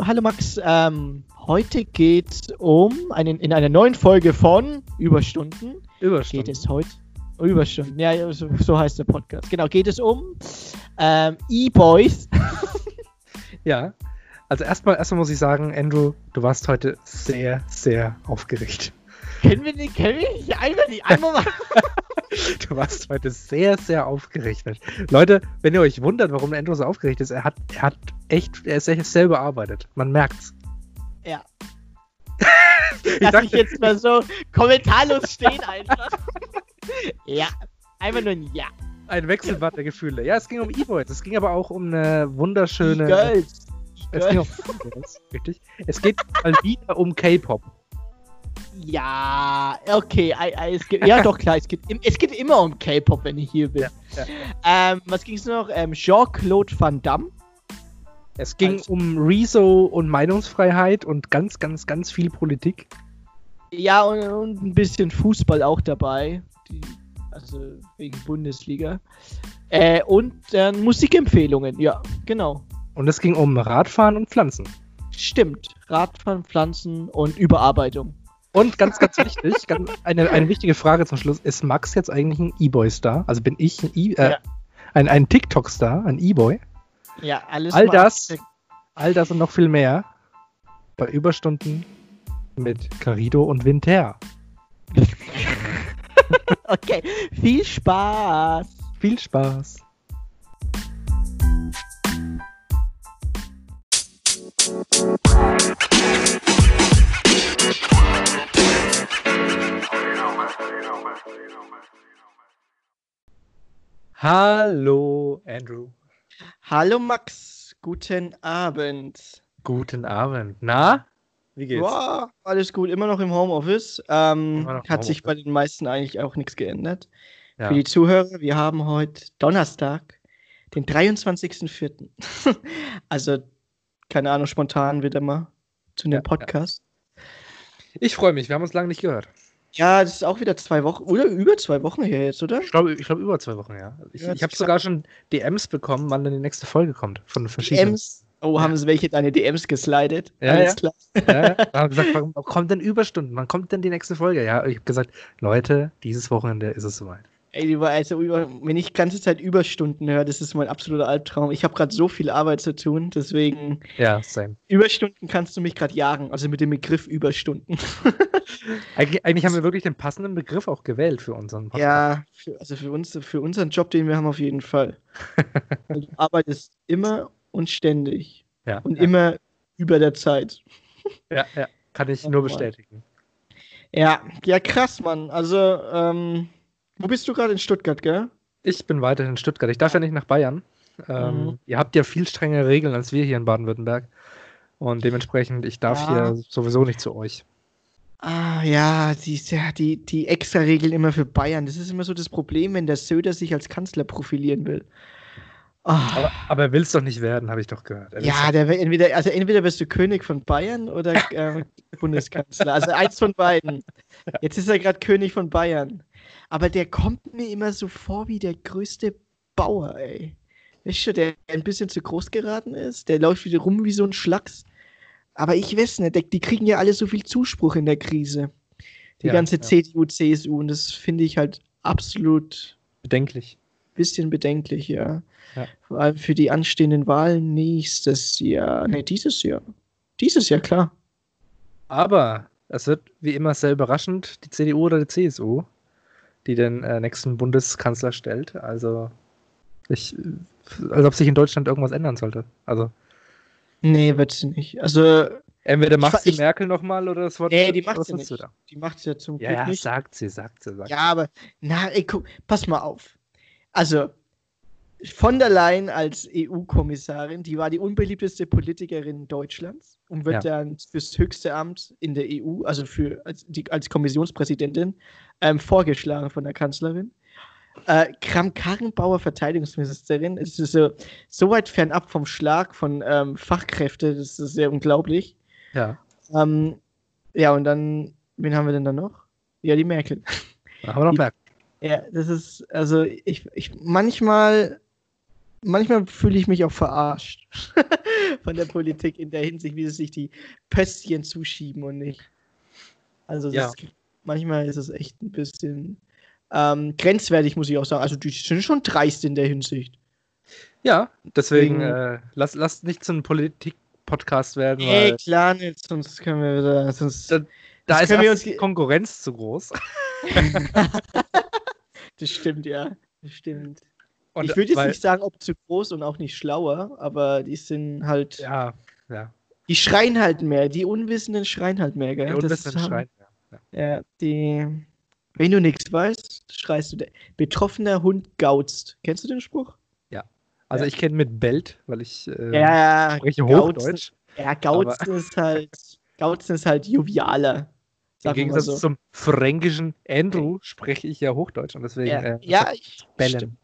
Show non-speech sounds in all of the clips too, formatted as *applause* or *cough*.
Hallo Max, ähm, heute geht es um einen, in einer neuen Folge von Überstunden. Überstunden. Geht es heute Überstunden, ja, so, so heißt der Podcast. Genau, geht es um ähm, E-Boys. *laughs* ja, also erstmal, erstmal muss ich sagen, Andrew, du warst heute sehr, sehr aufgeregt. Können wir nicht, können wir nicht einmal, nicht einmal *laughs* machen? *laughs* Du warst heute sehr, sehr aufgeregt. Leute, wenn ihr euch wundert, warum Andrew so aufgeregt ist, er hat, er hat echt, er ist echt selber arbeitet. Man merkt's. Ja. *laughs* ich Lass mich jetzt mal so kommentarlos stehen einfach. *laughs* ja, einfach nur ein Ja. Ein Wechselbad der Gefühle. Ja, es ging um E-Boys. Es ging aber auch um eine wunderschöne. E-Girls. Es ging um richtig. Es geht mal wieder um K-Pop. Ja, okay. Es geht, ja, doch, klar. Es geht, es geht immer um K-Pop, wenn ich hier bin. Ja, ja. Ähm, was ging es noch? Ähm, Jean-Claude Van Damme. Es ging also, um Rezo und Meinungsfreiheit und ganz, ganz, ganz viel Politik. Ja, und, und ein bisschen Fußball auch dabei. Die, also wegen Bundesliga. Äh, und äh, Musikempfehlungen, ja, genau. Und es ging um Radfahren und Pflanzen. Stimmt. Radfahren, Pflanzen und Überarbeitung. Und ganz, ganz wichtig, ganz, eine, eine wichtige Frage zum Schluss: Ist Max jetzt eigentlich ein E-Boy-Star? Also bin ich ein, e äh, ja. ein, ein TikTok-Star, ein E-Boy? Ja, alles All das, all das und noch viel mehr bei Überstunden mit Carido und Winter. *laughs* okay, viel Spaß. Viel Spaß. Hallo, Andrew. Hallo, Max. Guten Abend. Guten Abend. Na, wie geht's? Wow, alles gut. Immer noch im Homeoffice. Ähm, noch hat Homeoffice. sich bei den meisten eigentlich auch nichts geändert. Ja. Für die Zuhörer, wir haben heute Donnerstag, den 23.04. *laughs* also, keine Ahnung, spontan wieder mal zu dem Podcast. Ja. Ich freue mich. Wir haben uns lange nicht gehört. Ja, das ist auch wieder zwei Wochen, oder über zwei Wochen her jetzt, oder? Ich glaube, ich glaub, über zwei Wochen, ja. Ich, ja, ich habe sogar schon DMs bekommen, wann dann die nächste Folge kommt. Von verschiedenen. DMs? Oh, haben sie welche deine DMs geslidet? Ja, Alles ja. klar. Ja, haben gesagt, wann kommt denn Überstunden? Wann kommt denn die nächste Folge? Ja, ich habe gesagt, Leute, dieses Wochenende ist es soweit. Ey, also wenn ich die ganze Zeit Überstunden höre, das ist mein absoluter Albtraum. Ich habe gerade so viel Arbeit zu tun, deswegen. Ja, same. Überstunden kannst du mich gerade jagen, also mit dem Begriff Überstunden. *laughs* eigentlich, eigentlich, haben wir wirklich den passenden Begriff auch gewählt für unseren Podcast. Ja, für, also für, uns, für unseren Job, den wir haben, auf jeden Fall. *laughs* du arbeitest immer und ständig. Ja, und ja. immer über der Zeit. *laughs* Ja, ja, kann ich nur bestätigen. Ja, ja, krass, Mann. Also, ähm, wo bist du gerade in Stuttgart, gell? Ich bin weiterhin in Stuttgart. Ich darf ja nicht nach Bayern. Ähm, mhm. Ihr habt ja viel strengere Regeln als wir hier in Baden-Württemberg. Und dementsprechend, ich darf ja. hier sowieso nicht zu euch. Ah, ja, die, die, die extra Regeln immer für Bayern. Das ist immer so das Problem, wenn der Söder sich als Kanzler profilieren will. Oh. Aber, aber, er will es doch nicht werden, habe ich doch gehört. Ja, der entweder, also entweder bist du König von Bayern oder äh, Bundeskanzler. Also eins von beiden. *laughs* Jetzt ist er gerade König von Bayern. Aber der kommt mir immer so vor wie der größte Bauer, ey. Weißt du, der ein bisschen zu groß geraten ist, der läuft wieder rum wie so ein Schlacks. Aber ich weiß nicht, die kriegen ja alle so viel Zuspruch in der Krise. Die ja, ganze ja. CDU, CSU. Und das finde ich halt absolut bedenklich. Bisschen bedenklich, ja. ja. Vor allem für die anstehenden Wahlen nächstes Jahr. Ne, dieses Jahr. Dieses Jahr, klar. Aber es wird wie immer sehr überraschend, die CDU oder die CSU die den äh, nächsten Bundeskanzler stellt. Also, ich, als ob sich in Deutschland irgendwas ändern sollte. Also. Nee, wird sie nicht. Also. Entweder macht sie Merkel nochmal oder das Wort. Nee, die macht sie nicht. Da? Die macht sie ja zum Glück ja, nicht. Ja, sagt sie, sagt sie, sagt Ja, aber, na, ey, guck, pass mal auf. Also, von der Leyen als EU-Kommissarin, die war die unbeliebteste Politikerin Deutschlands und wird ja. dann fürs höchste Amt in der EU, also für als, die, als Kommissionspräsidentin, ähm, vorgeschlagen von der Kanzlerin. Äh, Kram-Karrenbauer Verteidigungsministerin. Es ist so, so weit fernab vom Schlag von ähm, Fachkräften, das ist sehr unglaublich. Ja. Ähm, ja, und dann, wen haben wir denn da noch? Ja, die Merkel. Da haben wir noch Merkel. Ja, das ist, also ich, ich manchmal manchmal fühle ich mich auch verarscht *laughs* von der Politik in der Hinsicht, wie sie sich die Pöstchen zuschieben und nicht. Also Ja. das, manchmal ist es echt ein bisschen ähm, grenzwertig, muss ich auch sagen. Also die sind schon dreist in der Hinsicht. Ja, deswegen Wegen- äh, lass, lass nicht zu einem Politik-Podcast werden, Ey, klar nicht, sonst können wir wieder. Sonst, Da- da ist wir uns die Konkurrenz zu groß. *laughs* das stimmt, ja. Das stimmt. Und ich würde jetzt weil- nicht sagen, ob zu groß und auch nicht schlauer, aber die sind halt. Ja, ja. Die schreien halt mehr. Die Unwissenden schreien halt mehr, gell? Der Das Unwissende haben- schreit. Ja. Ja, die. Wenn du nichts weißt, schreist du. Betroffener Hund gauzt. Kennst du den Spruch? Also Ja. ich kenne mit Belt, weil ich äh, ja, spreche Hochdeutsch. Ja, Gauzen ist halt. Gauzen ist halt jovialer. Im Gegensatz so. zum fränkischen Andrew spreche ich ja Hochdeutsch und deswegen Ja, äh, ja ich. Bellen. stimmt.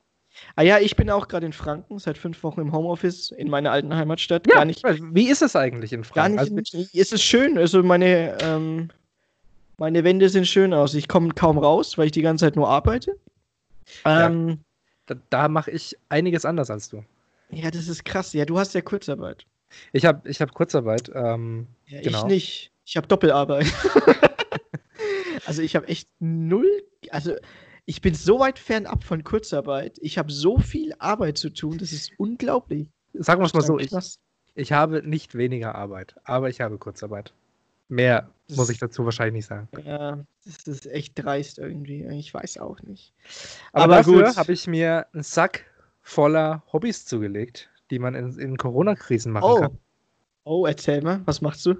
Ah ja, ich bin auch gerade in Franken, seit fünf Wochen im Homeoffice in meiner alten Heimatstadt. Ja, Gar nicht, Wie ist es eigentlich in gar Franken? nicht. Also, es ist schön. Also meine, ähm, meine Wände sehen schön aus. Ich komme kaum raus, weil ich die ganze Zeit nur arbeite. Ja. Ähm, da da mache ich einiges anders als du. ja. das ist krass. Ja, du hast ja Kurzarbeit. Ich habe ich hab Kurzarbeit. Ähm, Ja, Genau. ich nicht. Ich habe Doppelarbeit. *laughs* also ich habe echt null. Also ich bin so weit fernab von Kurzarbeit. Ich habe so viel Arbeit zu tun. Das ist unglaublich. sagen wir es mal so, ich, ich habe nicht weniger Arbeit, aber ich habe Kurzarbeit. Mehr Das- muss ich dazu wahrscheinlich nicht sagen. Ja, das ist echt dreist irgendwie. Ich weiß auch nicht. Aber, Aber gut. habe ich mir einen Sack voller Hobbys zugelegt, die man in, in Corona-Krisen machen Oh. kann. Oh, erzähl mal, was machst du?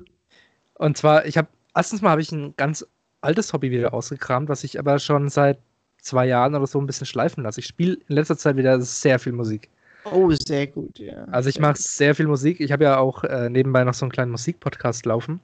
Und zwar, ich habe, erstens mal habe ich ein ganz altes Hobby wieder ausgekramt, was ich aber schon seit zwei Jahren oder so ein bisschen schleifen lasse. Ich spiele in letzter Zeit wieder sehr viel Musik. Oh, sehr gut, ja. Also ich mache sehr viel Musik. Ich habe ja auch äh, nebenbei noch so einen kleinen Musikpodcast laufen.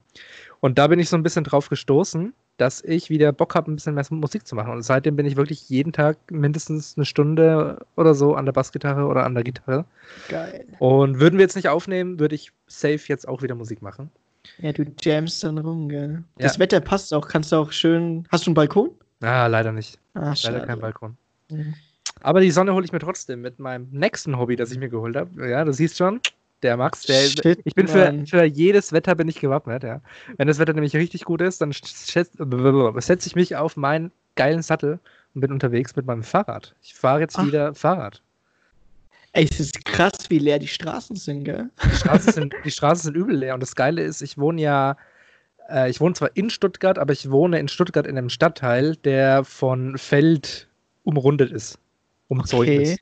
Und da bin ich so ein bisschen drauf gestoßen, dass ich wieder Bock habe, ein bisschen mehr Musik zu machen. Und seitdem bin ich wirklich jeden Tag mindestens eine Stunde oder so an der Bassgitarre oder an der Gitarre. Geil. Und würden wir jetzt nicht aufnehmen, würde ich safe jetzt auch wieder Musik machen. Ja, du jamst dann rum, gell? Ja. Das Wetter passt auch. Kannst du auch schön. Hast du einen Balkon? Ah, leider nicht. Ah, Leider kein Balkon. Mhm. Aber die Sonne hole ich mir trotzdem mit meinem nächsten Hobby, das ich mir geholt habe. Ja, du siehst schon, der Max, der, Shit, ich bin für, für jedes Wetter bin ich gewappnet, ja. Wenn das Wetter nämlich richtig gut ist, dann setze ich mich auf meinen geilen Sattel und bin unterwegs mit meinem Fahrrad. Ich fahre jetzt Ach. wieder Fahrrad. Ey, es ist krass, wie leer die Straßen sind, gell? Die Straßen *laughs* sind, die Straßen sind übel leer und das Geile ist, ich wohne ja, äh, ich wohne zwar in Stuttgart, aber ich wohne in Stuttgart in einem Stadtteil, der von Feld umrundet ist. Umzäunt Okay. ist.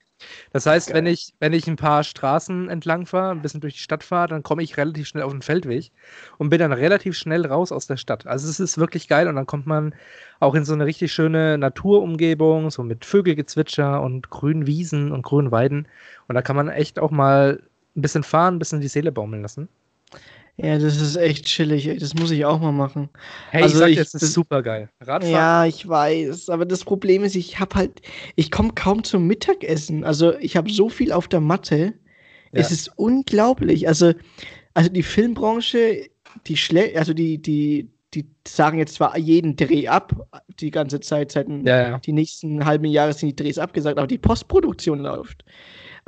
Das heißt, wenn ich, wenn ich ein paar Straßen entlang fahre, ein bisschen durch die Stadt fahre, dann komme ich relativ schnell auf den Feldweg und bin dann relativ schnell raus aus der Stadt. Also es ist wirklich geil und dann kommt man auch in so eine richtig schöne Naturumgebung, so mit Vögelgezwitscher und grünen Wiesen und grünen Weiden. Und da kann man echt auch mal ein bisschen fahren, ein bisschen die Seele baumeln lassen. Ja, das ist echt chillig, ey. Das muss ich auch mal machen. Hey, Also ich sag dir, es ist das- super geil. Radfahren. Ja, ich weiß. Aber das Problem ist, ich habe halt, ich komme kaum zum Mittagessen. Also ich habe so viel auf der Matte. Es Ja. ist unglaublich. Also, also die Filmbranche, die schle also die, die, die sagen jetzt zwar jeden Dreh ab, die ganze Zeit, seit den- Ja, ja. die nächsten halben Jahre sind die Drehs abgesagt, aber die Postproduktion läuft.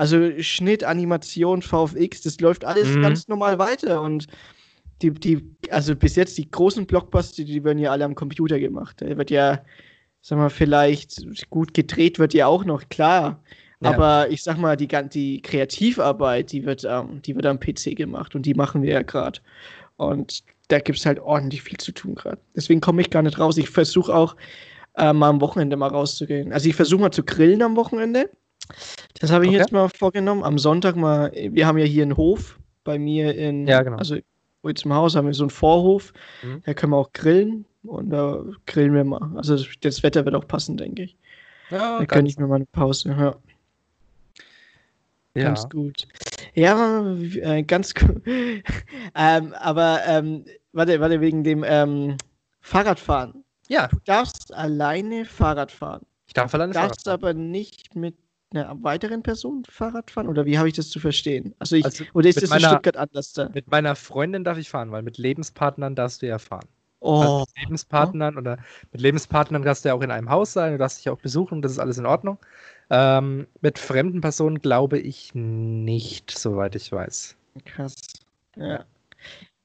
Also Schnitt, Animation, VFX, das läuft alles Mhm. ganz normal weiter und die, die, also bis jetzt die großen Blockbuster, die werden ja alle am Computer gemacht. Da wird ja, sag mal, vielleicht gut gedreht wird ja auch noch, klar. Ja. Aber ich sag mal, die, die Kreativarbeit, die wird, ähm, die wird am PC gemacht und die machen wir ja gerade. Und da gibt es halt ordentlich viel zu tun gerade. Deswegen komme ich gar nicht raus. Ich versuche auch äh, mal am Wochenende mal rauszugehen. Also ich versuche mal zu grillen am Wochenende. Das habe ich Okay. jetzt mal vorgenommen. Am Sonntag mal, wir haben ja hier einen Hof bei mir in, Ja, genau. also wo jetzt im Haus haben wir so einen Vorhof. Mhm. Da können wir auch grillen und da grillen wir mal. Also das, das Wetter wird auch passen, denke ich. Ja, Da gönne ich mir mal eine Pause. Ja, ja. ganz gut. Ja, äh, ganz *laughs* gut. ähm, aber ähm, warte, warte, wegen dem ähm, Fahrradfahren. ja, Du darfst alleine Fahrrad fahren. ich darf alleine darfst Fahrrad fahren. aber nicht mit einer weiteren Person Fahrrad fahren? Oder wie habe ich das zu verstehen? Also ich, Also oder ist das in meiner- Stuttgart anders da? Mit meiner Freundin darf ich fahren, weil mit Lebenspartnern darfst du ja fahren. Oh, Also mit Lebenspartnern oder mit Lebenspartnern darfst du ja auch in einem Haus sein, du darfst dich auch besuchen, das ist alles in Ordnung. Ähm, mit fremden Personen glaube ich nicht, soweit ich weiß. Krass. Ja.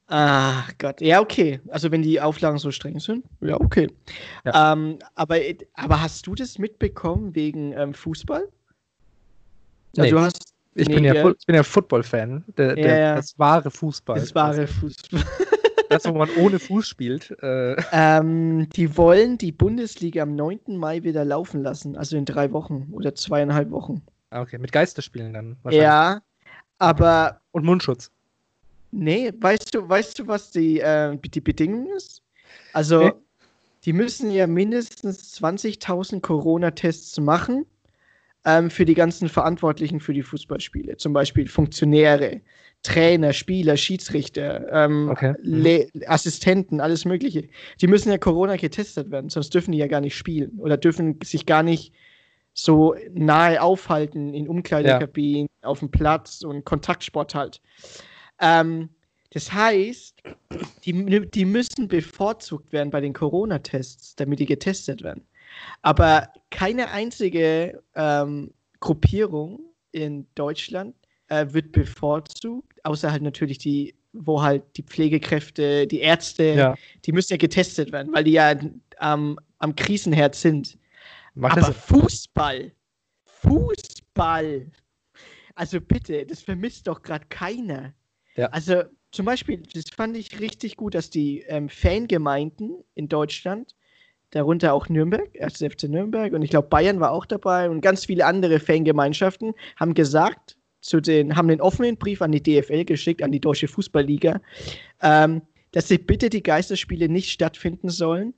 Ah Gott. Ja, okay. Also wenn die Auflagen so streng sind, ja, okay. Ja. Ähm, aber, aber hast du das mitbekommen wegen ähm, Fußball? Nee. Also du hast. Ich, nee, bin ja, ich bin ja Football-Fan. Der, der, Ja, ja. Das wahre Fußball. Das wahre Fußball. *laughs* Das, wo man ohne Fuß spielt. Äh, ähm, die wollen die Bundesliga am 9. Mai wieder laufen lassen. Also in drei Wochen oder zweieinhalb Wochen. ah, okay, mit Geisterspielen dann. wahrscheinlich. Ja. Aber Und Mundschutz. Nee, weißt du, weißt du, was die, äh, die Bedingung ist? Also, Nee. die müssen ja mindestens 20.000 Corona-Tests machen ähm, für die ganzen Verantwortlichen für die Fußballspiele. Zum Beispiel Funktionäre, Trainer, Spieler, Schiedsrichter, ähm, Okay. Le Assistenten, alles Mögliche. Die müssen ja Corona getestet werden, sonst dürfen die ja gar nicht spielen oder dürfen sich gar nicht so nahe aufhalten in Umkleidekabinen, auf dem Platz und Kontaktsport halt. Ähm, das heißt, die, die müssen bevorzugt werden bei den Corona-Tests, damit die getestet werden. Aber keine einzige ähm, Gruppierung in Deutschland äh, wird bevorzugt, außer halt natürlich die, wo halt die Pflegekräfte, die Ärzte, Ja. die müssen ja getestet werden, weil die ja ähm, am Krisenherd sind. Macht Aber Fußball, Fußball, also bitte, das vermisst doch gerade keiner. Ja. Also zum Beispiel, das fand ich richtig gut, dass die ähm, Fangemeinden in Deutschland, darunter auch Nürnberg, 1. FC Nürnberg und ich glaube Bayern war auch dabei und ganz viele andere Fangemeinschaften haben gesagt, zu den, haben den offenen Brief an die DFL geschickt, an die Deutsche Fußballliga, ähm, dass sie bitte die Geisterspiele nicht stattfinden sollen,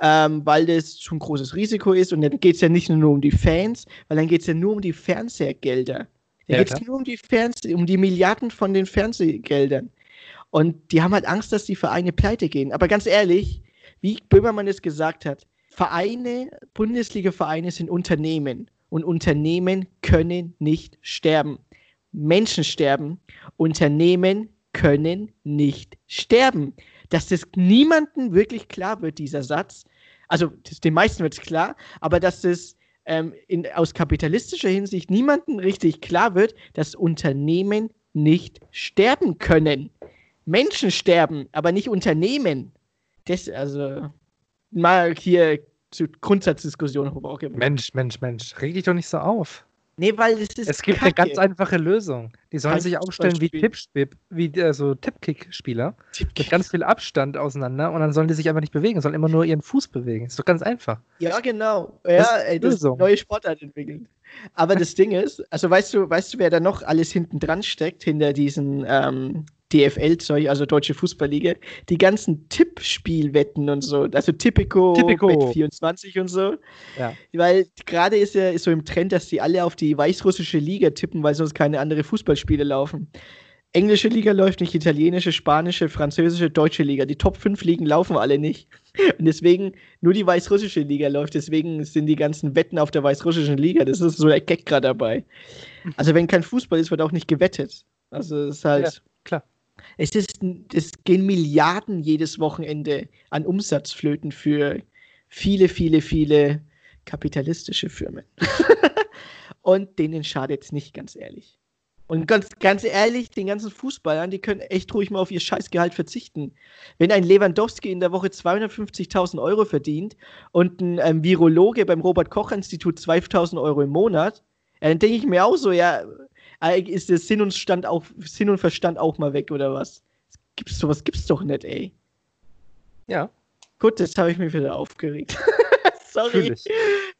ähm, weil das zu ein großes Risiko ist. Und dann geht es ja nicht nur um die Fans, weil dann geht es ja nur um die Fernsehgelder. Da Ja, geht es nur um die, Fernseh um die Milliarden von den Fernsehgeldern. Und die haben halt Angst, dass die Vereine pleite gehen. Aber ganz ehrlich, wie Böhmermann es gesagt hat, Vereine, Bundesliga-Vereine sind Unternehmen. Und Unternehmen können nicht sterben. Menschen sterben. Unternehmen können nicht sterben. Dass das niemandem wirklich klar wird, dieser Satz. Also den meisten wird es klar, aber dass das ähm, in, aus kapitalistischer Hinsicht niemandem richtig klar wird, dass Unternehmen nicht sterben können. Menschen sterben, aber nicht Unternehmen. Das, also, mal hier zur Grundsatzdiskussion hochgebracht. Mensch, Mensch, Mensch, reg dich doch nicht so auf. Nee, weil es ist. Es gibt Kacke. eine ganz einfache Lösung. Die sollen Kein sich aufstellen wie. Tippspiel, wie äh, so Tippkick-Spieler mit ganz viel Abstand auseinander und dann sollen die sich einfach nicht bewegen, sollen immer nur ihren Fuß bewegen. Ist doch ganz einfach. Ja, genau. Das Ja, ist ey, das Lösung. neue Sportart entwickelt. Aber das *laughs* Ding ist, also weißt du, weißt du, wer da noch alles hinten dran steckt, hinter diesen ähm, DFL-Zeug, also Deutsche Fußballliga, die ganzen Tippspielwetten und so, also Tipico, Tipico. Bet24 und so. Ja. Weil gerade ist ja ist so im Trend, dass die alle auf die weißrussische Liga tippen, weil sonst keine andere Fußballspiele laufen. Englische Liga läuft nicht, italienische, spanische, französische, deutsche Liga. Die Top 5 Ligen laufen alle nicht. Und deswegen nur die weißrussische Liga läuft. Deswegen sind die ganzen Wetten auf der weißrussischen Liga. Das ist so der Gag gerade dabei. Also wenn kein Fußball ist, wird auch nicht gewettet. Also es ist halt. Ja, klar. Es ist, es gehen Milliarden jedes Wochenende an Umsatzflöten für viele, viele, viele kapitalistische Firmen. *laughs* Und denen schadet es nicht, ganz ehrlich. Und ganz, ganz ehrlich, den ganzen Fußballern, die können echt ruhig mal auf ihr Scheißgehalt verzichten. Wenn ein Lewandowski in der Woche 250.000 Euro verdient und ein ähm, Virologe beim Robert-Koch-Institut 2.000 Euro im Monat, dann denke ich mir auch so, ja, ist der Sinn und, Stand auch, Sinn und Verstand auch mal weg oder was? Gibt's sowas gibt's doch nicht, ey. Ja, Gut, jetzt habe ich mich wieder aufgeregt. *laughs* Sorry.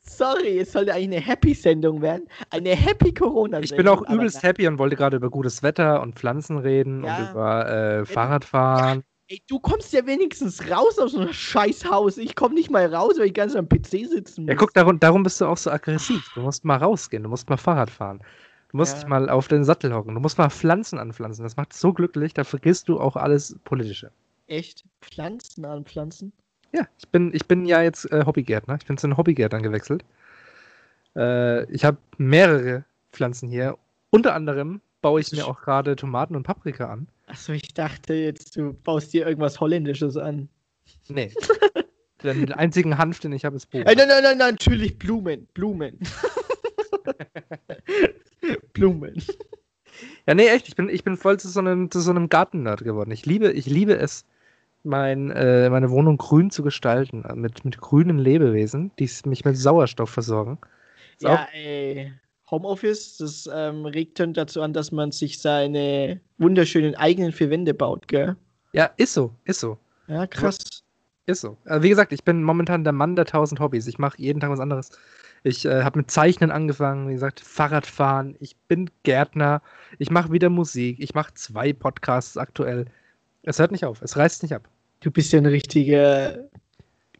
Sorry, es sollte eigentlich eine Happy-Sendung werden. Eine Happy Corona-Sendung. Ich bin auch übelst happy und wollte gerade über gutes Wetter und Pflanzen reden Ja. und über äh, Fahrradfahren. Ey, du kommst ja wenigstens raus aus so einem Scheißhaus. Ich komme nicht mal raus, weil ich ganz am PC sitzen muss. Ja, guck, darum, darum bist du auch so aggressiv. Du musst mal rausgehen, du musst mal Fahrrad fahren. Du musst Ja. dich mal auf den Sattel hocken. Du musst mal Pflanzen anpflanzen. Das macht so glücklich, da vergisst du auch alles Politische. Echt? Pflanzen anpflanzen? Ja, ich bin, ich bin ja jetzt äh, Hobbygärtner. Ich bin zu den Hobbygärtnern gewechselt. Äh, ich habe mehrere Pflanzen hier. Unter anderem baue ich mir auch gerade Tomaten und Paprika an. Achso, ich dachte jetzt, du baust dir irgendwas Holländisches an. Nee. den einzigen Hanf, den ich habe, ist Bohnen. Äh, nein, nein, nein, nein, natürlich Blumen. Blumen. *laughs* *laughs* Blumen. *laughs* Ja, nee, echt. Ich bin, ich bin voll zu so einem, zu so einem Garten-Nerd geworden. Ich liebe, ich liebe es, mein, äh, meine Wohnung grün zu gestalten. äh, Mit, mit grünen Lebewesen, die mich mit Sauerstoff versorgen. Ist auch- Ja, ey. Homeoffice, das ähm, regt dann dazu an, dass man sich seine wunderschönen eigenen vier Wände baut, gell? ja, ist so, ist so. Ja, krass. Ist so. Also wie gesagt, ich bin momentan der Mann der tausend Hobbys. Ich mache jeden Tag was anderes. Ich äh, habe mit Zeichnen angefangen, wie gesagt, Fahrradfahren. Ich bin Gärtner. Ich mache wieder Musik. Ich mache zwei Podcasts aktuell. Es hört nicht auf. Es reißt nicht ab. Du bist ja ein richtiger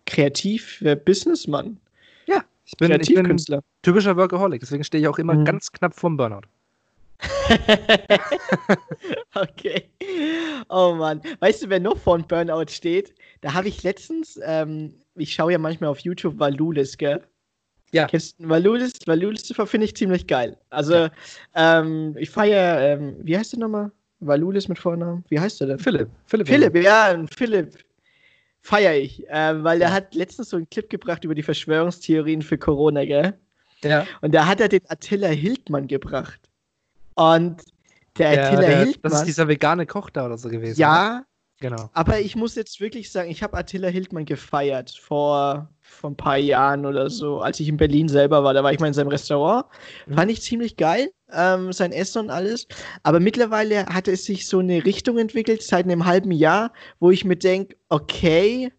Kreativ-Businessmann. Ja, ich bin, ich bin Kreativkünstler. typischer Workaholic. Deswegen stehe ich auch immer Mhm. ganz knapp vorm Burnout. *laughs* okay. Oh Mann. Weißt du, wer noch vor einem Burnout steht? Da habe ich letztens, ähm, ich schaue ja manchmal auf YouTube Valulis, gell? Ja. Kennst du Valulis? Valulis finde ich ziemlich geil. Also, ähm, ich feiere, ähm, wie heißt der nochmal? Valulis mit Vornamen? Wie heißt der denn? Philipp. Philipp. Philipp, ja, Philipp. Feier ich, ähm, weil der Ja. hat letztens so einen Clip gebracht über die Verschwörungstheorien für Corona, gell? Ja. Und da hat er den Attila Hildmann gebracht. Und der, Der, Attila der, Hildmann. das ist dieser vegane Koch da oder so gewesen. ne? ja, Genau. aber ich muss jetzt wirklich sagen, ich habe Attila Hildmann gefeiert vor, vor ein paar Jahren oder so, als ich in Berlin selber war. Da war ich mal in seinem Restaurant. Mhm. Fand ich ziemlich geil, ähm, sein Essen und alles. Aber mittlerweile hat es sich so eine Richtung entwickelt, seit einem halben Jahr, wo ich mir denke, okay,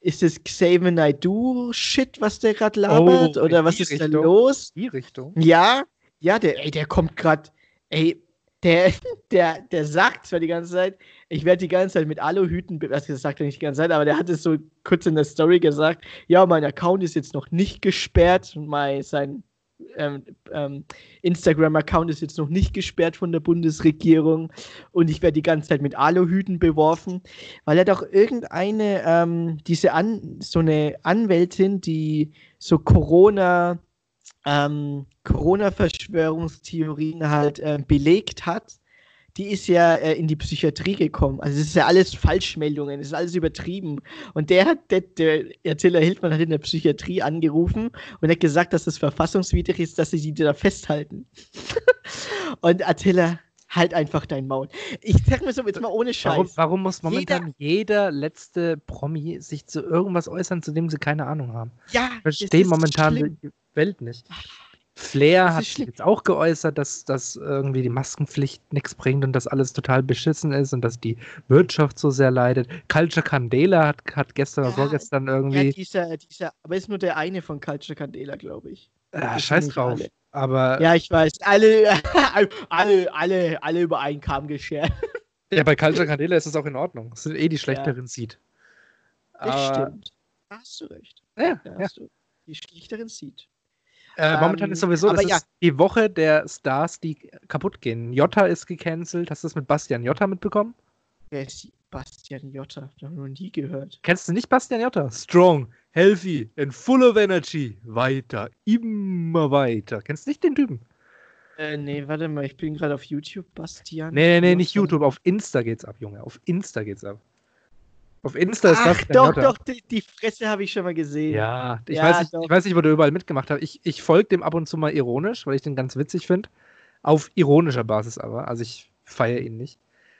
ist das Xavier Naidoo-Shit, was der gerade labert? Oh, oder was ist da Richtung. los? Die Richtung. Ja, ja, der, ey, der kommt gerade, ey, der, *laughs* der, der sagt zwar die ganze Zeit, ich werde die ganze Zeit mit Aluhüten, also das sagt er nicht die ganze Zeit, aber der hat es so kurz in der Story gesagt, ja, mein Account ist jetzt noch nicht gesperrt, mein, sein ähm, ähm, Instagram-Account ist jetzt noch nicht gesperrt von der Bundesregierung und ich werde die ganze Zeit mit Aluhüten beworfen, weil er doch irgendeine, ähm, diese An so eine Anwältin, die so Corona, ähm, Corona-Verschwörungstheorien halt ähm, belegt hat, die ist ja äh, in die Psychiatrie gekommen. Also es ist ja alles Falschmeldungen, es ist alles übertrieben. Und der hat, der, der Attila Hildmann hat in der Psychiatrie angerufen und hat gesagt, dass das verfassungswidrig ist, dass sie die da festhalten. *laughs* und Attila, halt einfach dein Maul. Ich sag mir so jetzt mal ohne Scheiß. Warum, warum muss momentan jeder, letzte Promi sich zu irgendwas äußern, zu dem sie keine Ahnung haben? Ja, Ich verstehe momentan schlimm. die Welt nicht. Flair hat sich schlimm. jetzt auch geäußert, dass, dass irgendwie die Maskenpflicht nichts bringt und dass alles total beschissen ist und dass die Wirtschaft so sehr leidet. Culture Candela hat, hat gestern oder Ja, vorgestern Ja, irgendwie. dieser, dieser, aber ist nur der eine von Culture Candela, glaube ich. ah, das sind scheiß drauf. alle. Aber Ja, ich weiß. Alle, *laughs* alle, alle, alle über einen Kamm geschert. ja, bei Culture Candela ist es auch in Ordnung. Es sind eh die schlechteren Seed. Das stimmt. Da hast du recht. Ja, Da ja. hast du. Die schlechteren sieht. Äh, momentan Ähm, ist sowieso, das ja. ist die Woche der Stars, die kaputt gehen. Jota ist gecancelt. Hast du das mit Bastian Jota mitbekommen? Wer ist? Bastian Jotta? Da habe ich noch nie gehört. Kennst du nicht Bastian Jota? Strong, healthy and full of energy. Weiter, immer weiter. Kennst du nicht den Typen? Äh, nee, warte mal, ich bin gerade auf YouTube, Bastian. Nee, nee, nee, nicht. YouTube. Auf Insta geht's ab, Junge. Auf Insta geht's ab. Auf Insta ist Ach, Bastian doch, doch, die, die Fresse habe ich schon mal gesehen. Ja, ich, Ja, weiß nicht, ich weiß nicht, wo der überall mitgemacht hat. Ich, ich folge dem ab und zu mal ironisch, weil ich den ganz witzig finde. Auf ironischer Basis aber. Also ich feiere ihn nicht.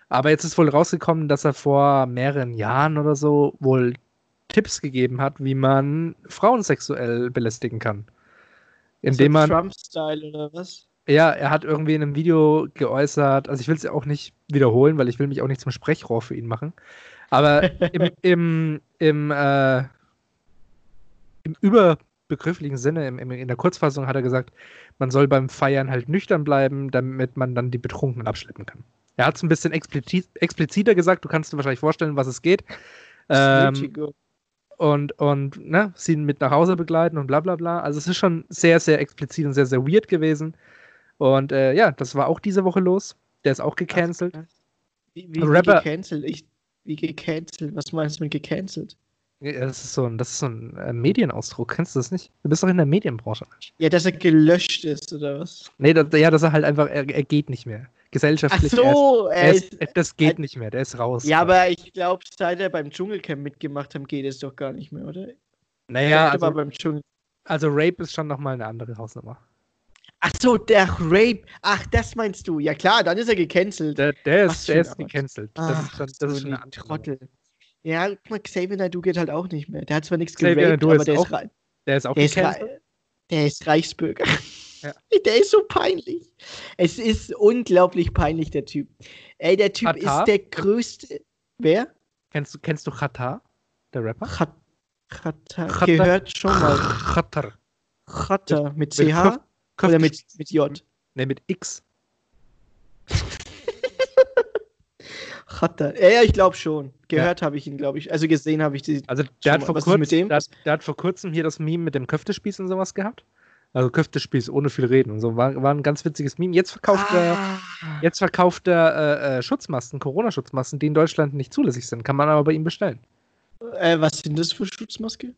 Aber jetzt ist wohl rausgekommen, dass er vor mehreren Jahren oder so wohl Tipps gegeben hat, wie man Frauen sexuell belästigen kann. Indem man. Trump-Style oder was? Ja, er hat irgendwie in einem Video geäußert, also ich will es ja auch nicht wiederholen, weil ich will mich auch nicht zum Sprechrohr für ihn machen. Aber im, *laughs* im, im, äh, im überbegrifflichen Sinne, im, im, in der Kurzfassung hat er gesagt, man soll beim Feiern halt nüchtern bleiben, damit man dann die Betrunkenen abschleppen kann. Er hat es ein bisschen explizit, expliziter gesagt, du kannst dir wahrscheinlich vorstellen, was es geht. Ähm. Und, und ne, sie mit nach Hause begleiten und bla bla bla. Also es ist schon sehr, sehr explizit und sehr, sehr weird gewesen. Und äh, ja, das war auch diese Woche los. Der ist auch gecancelt. Wie, wie, Rapper- wie gecancelt? Ich, wie gecancelt? Was meinst du mit gecancelt? Das ist so ein, das ist so ein äh, Medienausdruck. Kennst du das nicht? Du bist doch in der Medienbranche, Mensch. Ja, dass er gelöscht ist, oder was? Nee, das, ja, dass er halt einfach, er, er geht nicht mehr. Ach Gesellschaftlich. so, er er ist, ist, das geht nicht mehr, der ist raus. ja, aber ich glaube, seit er beim Dschungelcamp mitgemacht hat, geht es doch gar nicht mehr, oder? Naja, also, beim Dschungel. also Rape ist schon nochmal eine andere Hausnummer. Ach so, der Rape. Ach, das meinst du. Ja klar, dann ist er gecancelt. Der, der ist, der ist gecancelt. Das Ach, ist schon, das so ist schon eine Trottel. Ja, guck mal, Xavier Naidoo geht halt auch nicht mehr. Der hat zwar nichts geraped, aber der auch ist, rei- Der ist auch der, ist der ist Reichsbürger. Ja. Der ist so peinlich. Es ist unglaublich peinlich, der Typ. Ey, der Typ Katar? ist der größte. Wer? Kennst du, kennst du Qatar, der Rapper? Khatar. Gehört schon mal. Qatar. Khatar. Mit Mit CH Köf- oder mit, mit J? Ne, mit X. *laughs* Khatar. Ja, ja, ich glaube schon. Gehört habe ich ihn, glaube ich. Also gesehen habe ich die. Also der hat, vor Was ist kurz, mit dem? Der, der hat vor kurzem hier das Meme mit dem Köftespieß und sowas gehabt. Also Köftespieß ohne viel reden und so. War, war ein ganz witziges Meme. Jetzt verkauft er, Ah. jetzt verkauft er äh, äh, Schutzmasken, Corona-Schutzmasken, die in Deutschland nicht zulässig sind. Kann man aber bei ihm bestellen. Äh, was sind das für Schutzmaske?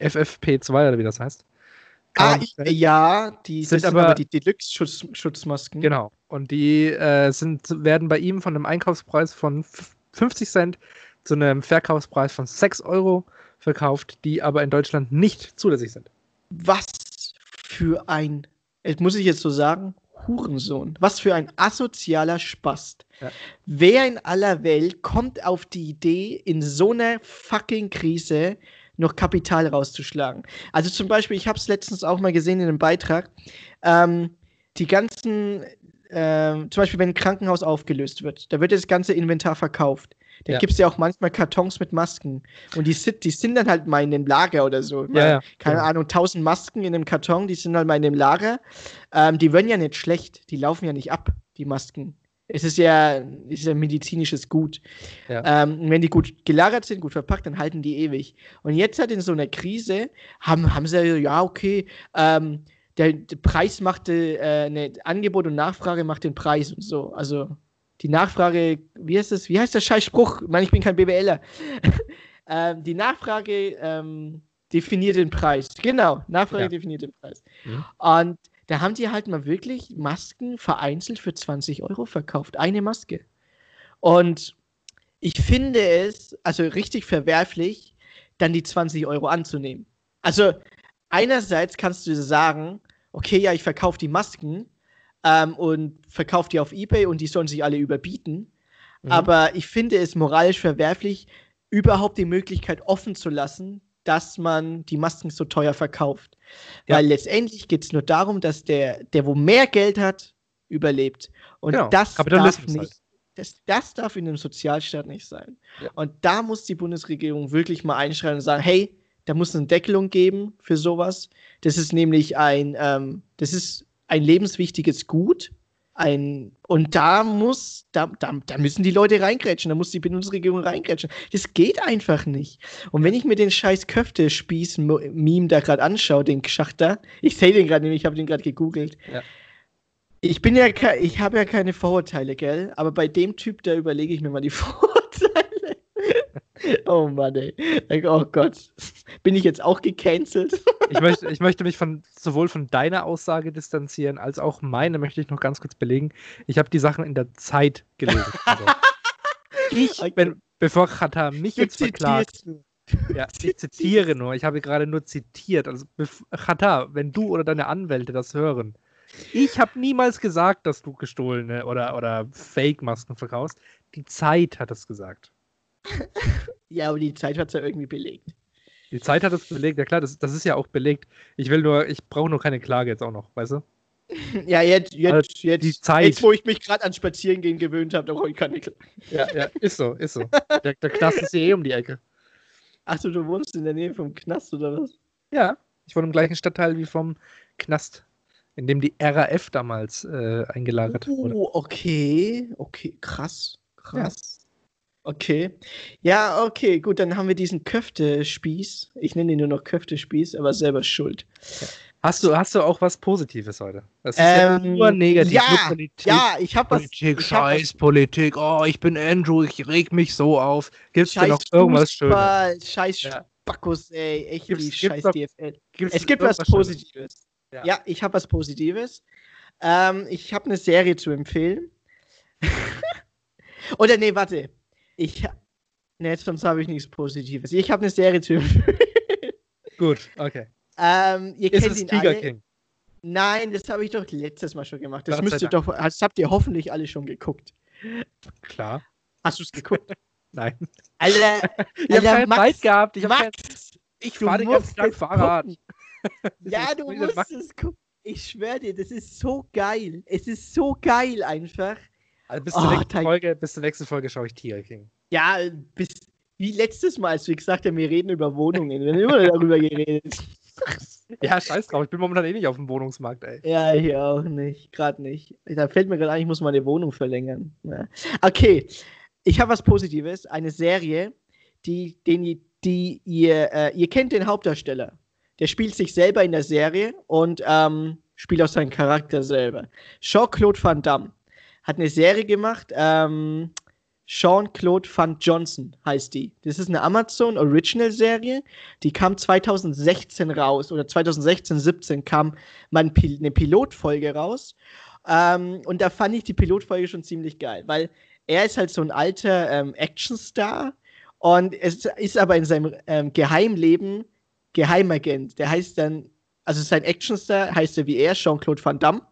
FFP2 oder wie das heißt. Ah, ich, ja, die Sind aber- sind aber die Deluxe-Schutzmasken. Genau. Und die äh, sind, werden bei ihm von einem Einkaufspreis von f- 50 Cent zu einem Verkaufspreis von 6 Euro verkauft, die aber in Deutschland nicht zulässig sind. Was für ein, das muss ich jetzt so sagen, Hurensohn. Was für ein asozialer Spast. Ja. Wer in aller Welt kommt auf die Idee, in so einer fucking Krise noch Kapital rauszuschlagen? Also zum Beispiel, ich habe es letztens auch mal gesehen in einem Beitrag, ähm, die ganzen, ähm, zum Beispiel, wenn ein Krankenhaus aufgelöst wird, da wird das ganze Inventar verkauft. Da Ja. gibt es ja auch manchmal Kartons mit Masken. Und die sind, die sind dann halt mal in dem Lager oder so. Ja, ja. Keine Genau. Ahnung, 1000 Masken in einem Karton, die sind halt mal in dem Lager. Ähm, die werden ja nicht schlecht, die laufen ja nicht ab, die Masken. Es ist ja, es ist ja medizinisches Gut. Ähm, und wenn die gut gelagert sind, gut verpackt, dann halten die ewig. Und jetzt halt in so einer Krise haben, haben sie ja, okay, ähm, der, der Preis machte, äh, ne, Angebot und Nachfrage macht den Preis und so. Also die Nachfrage, wie heißt das? Wie heißt der scheiß Spruch? Ich meine, ich bin kein BWLer. *laughs* ähm, die Nachfrage ähm, definiert den Preis. Genau, Nachfrage Ja. definiert den Preis. Mhm. Und da haben die halt mal wirklich Masken vereinzelt für 20 Euro verkauft. Eine Maske. Und ich finde es also richtig verwerflich, dann die 20 Euro anzunehmen. Also einerseits kannst du sagen, okay, ja, ich verkaufe die Masken ähm, und verkaufe die auf eBay und die sollen sich alle überbieten. Mhm. Aber ich finde es moralisch verwerflich, überhaupt die Möglichkeit offen zu lassen, dass man die Masken so teuer verkauft. Ja. Weil letztendlich geht es nur darum, dass der, der, wo mehr Geld hat, überlebt. Und Genau, das darf nicht. halt. Das, das darf in einem Sozialstaat nicht sein. Ja. Und da muss die Bundesregierung wirklich mal einschreiten und sagen, hey, da muss eine Deckelung geben für sowas. Das ist nämlich ein, ähm, das ist ein lebenswichtiges Gut. Ein, und da muss, da, da, da müssen die Leute reingrätschen, da muss die Bundesregierung reingrätschen. Das geht einfach nicht. Und wenn ich mir den scheiß Köfte-Spieß-Meme da gerade anschaue, den Schachter, *laughs* ich sehe den gerade nämlich, ich habe den gerade gegoogelt. Ja. Ich bin ja, ich habe ja keine Vorurteile, gell? Aber bei dem Typ, da überlege ich mir mal die *laughs* Vorurteile. Oh Mann, ey. Oh Gott. Bin ich jetzt auch gecancelt? *laughs* Ich möchte, ich möchte mich von, sowohl von deiner Aussage distanzieren, als auch meine möchte ich noch ganz kurz belegen. Ich habe die Sachen in der Zeit gelesen. *laughs* Also, ich, Okay. wenn, bevor Katar mich Du jetzt verklagt, ja, ich zitiere nur, ich habe gerade nur zitiert. Also, Katar, wenn du oder deine Anwälte das hören, ich habe niemals gesagt, dass du gestohlene oder, oder Fake-Masken verkaufst. Die Zeit hat es gesagt. *laughs* Ja, aber die Zeit hat es ja irgendwie belegt. Die Zeit hat es belegt, ja klar, das, das ist ja auch belegt. Ich will nur, ich brauche nur keine Klage jetzt auch noch, weißt du? *laughs* Ja, jetzt, jetzt, Also, jetzt, die Zeit. jetzt wo ich mich gerade an Spazierengehen gewöhnt habe, da brauche ich keine Kla- *laughs* Ja, ja, ist so, ist so. Der, der Knast ist hier eh um die Ecke. Achso, du wohnst in der Nähe vom Knast oder was? Ja, ich wohne im gleichen Stadtteil wie vom Knast, in dem die RAF damals äh, eingelagert wurde. Oh, okay. Okay, krass. Krass. Okay. Ja, okay, gut, dann haben wir diesen Köftespieß. Ich nenne ihn nur noch Köftespieß, aber selber schuld. Hast du, hast du auch was Positives heute? Das ist ja Ähm, nur negativ. ja, nur Politik, Ja, ich habe was. Politik, hab was- Scheiß, Politik. Oh, ich bin Andrew, ich reg mich so auf. Gibt's denn noch Scheiß irgendwas Schönes? Scheiß Ja. Spackos, ey. Echt Gibt's- die gibt's scheiß doch- DFL. Es gibt was? Positives. Ja. Ja, ich habe was Positives. Ähm, ich habe eine Serie zu empfehlen. *laughs* Oder nee, warte. Ich Nee, sonst habe ich nichts Positives. Ich habe eine Serie zu. Gut, okay. ähm, ihr Ist kennt es ihn Tiger alle. King? Nein, das habe ich doch letztes Mal schon gemacht. Das müsst ihr doch, das habt ihr hoffentlich alle schon geguckt. Klar. Hast du es geguckt? *laughs* Nein. Alter, *laughs* Ich habe keine Max, Zeit gehabt. Ich, hab kein, Max, ich fahre den ganzen Tag Fahrrad. *laughs* Ja, du musst es gucken. Ich schwöre dir, das ist so geil. Es ist so geil einfach. Also bis zur, Oh, nächsten Teig- Folge, bis zur nächsten Folge schaue ich Tiger King. Ja, bis wie letztes Mal, als wir gesagt haben, wir reden über Wohnungen. Wir haben immer darüber geredet. *laughs* Ja, scheiß drauf. Ich bin momentan eh nicht auf dem Wohnungsmarkt, ey. Ja, hier auch nicht. Gerade nicht. Da fällt mir gerade ein, ich muss meine Wohnung verlängern. Ja. Okay, ich habe was Positives. Eine Serie, die, den, die ihr, äh, ihr kennt den Hauptdarsteller. Der spielt sich selber in der Serie und ähm, spielt auch seinen Charakter selber. Jean-Claude Van Damme hat eine Serie gemacht. Ähm, Jean-Claude Van Johnson heißt die. Das ist eine Amazon Original Serie. Die kam 2016 raus oder 2016, 17 kam mal ein Pil eine Pilotfolge raus. Ähm, und da fand ich die Pilotfolge schon ziemlich geil, weil er ist halt so ein alter ähm, Actionstar und es ist aber in seinem ähm, Geheimleben Geheimagent. Der heißt dann, also sein Actionstar heißt er wie er, Jean-Claude Van Damme.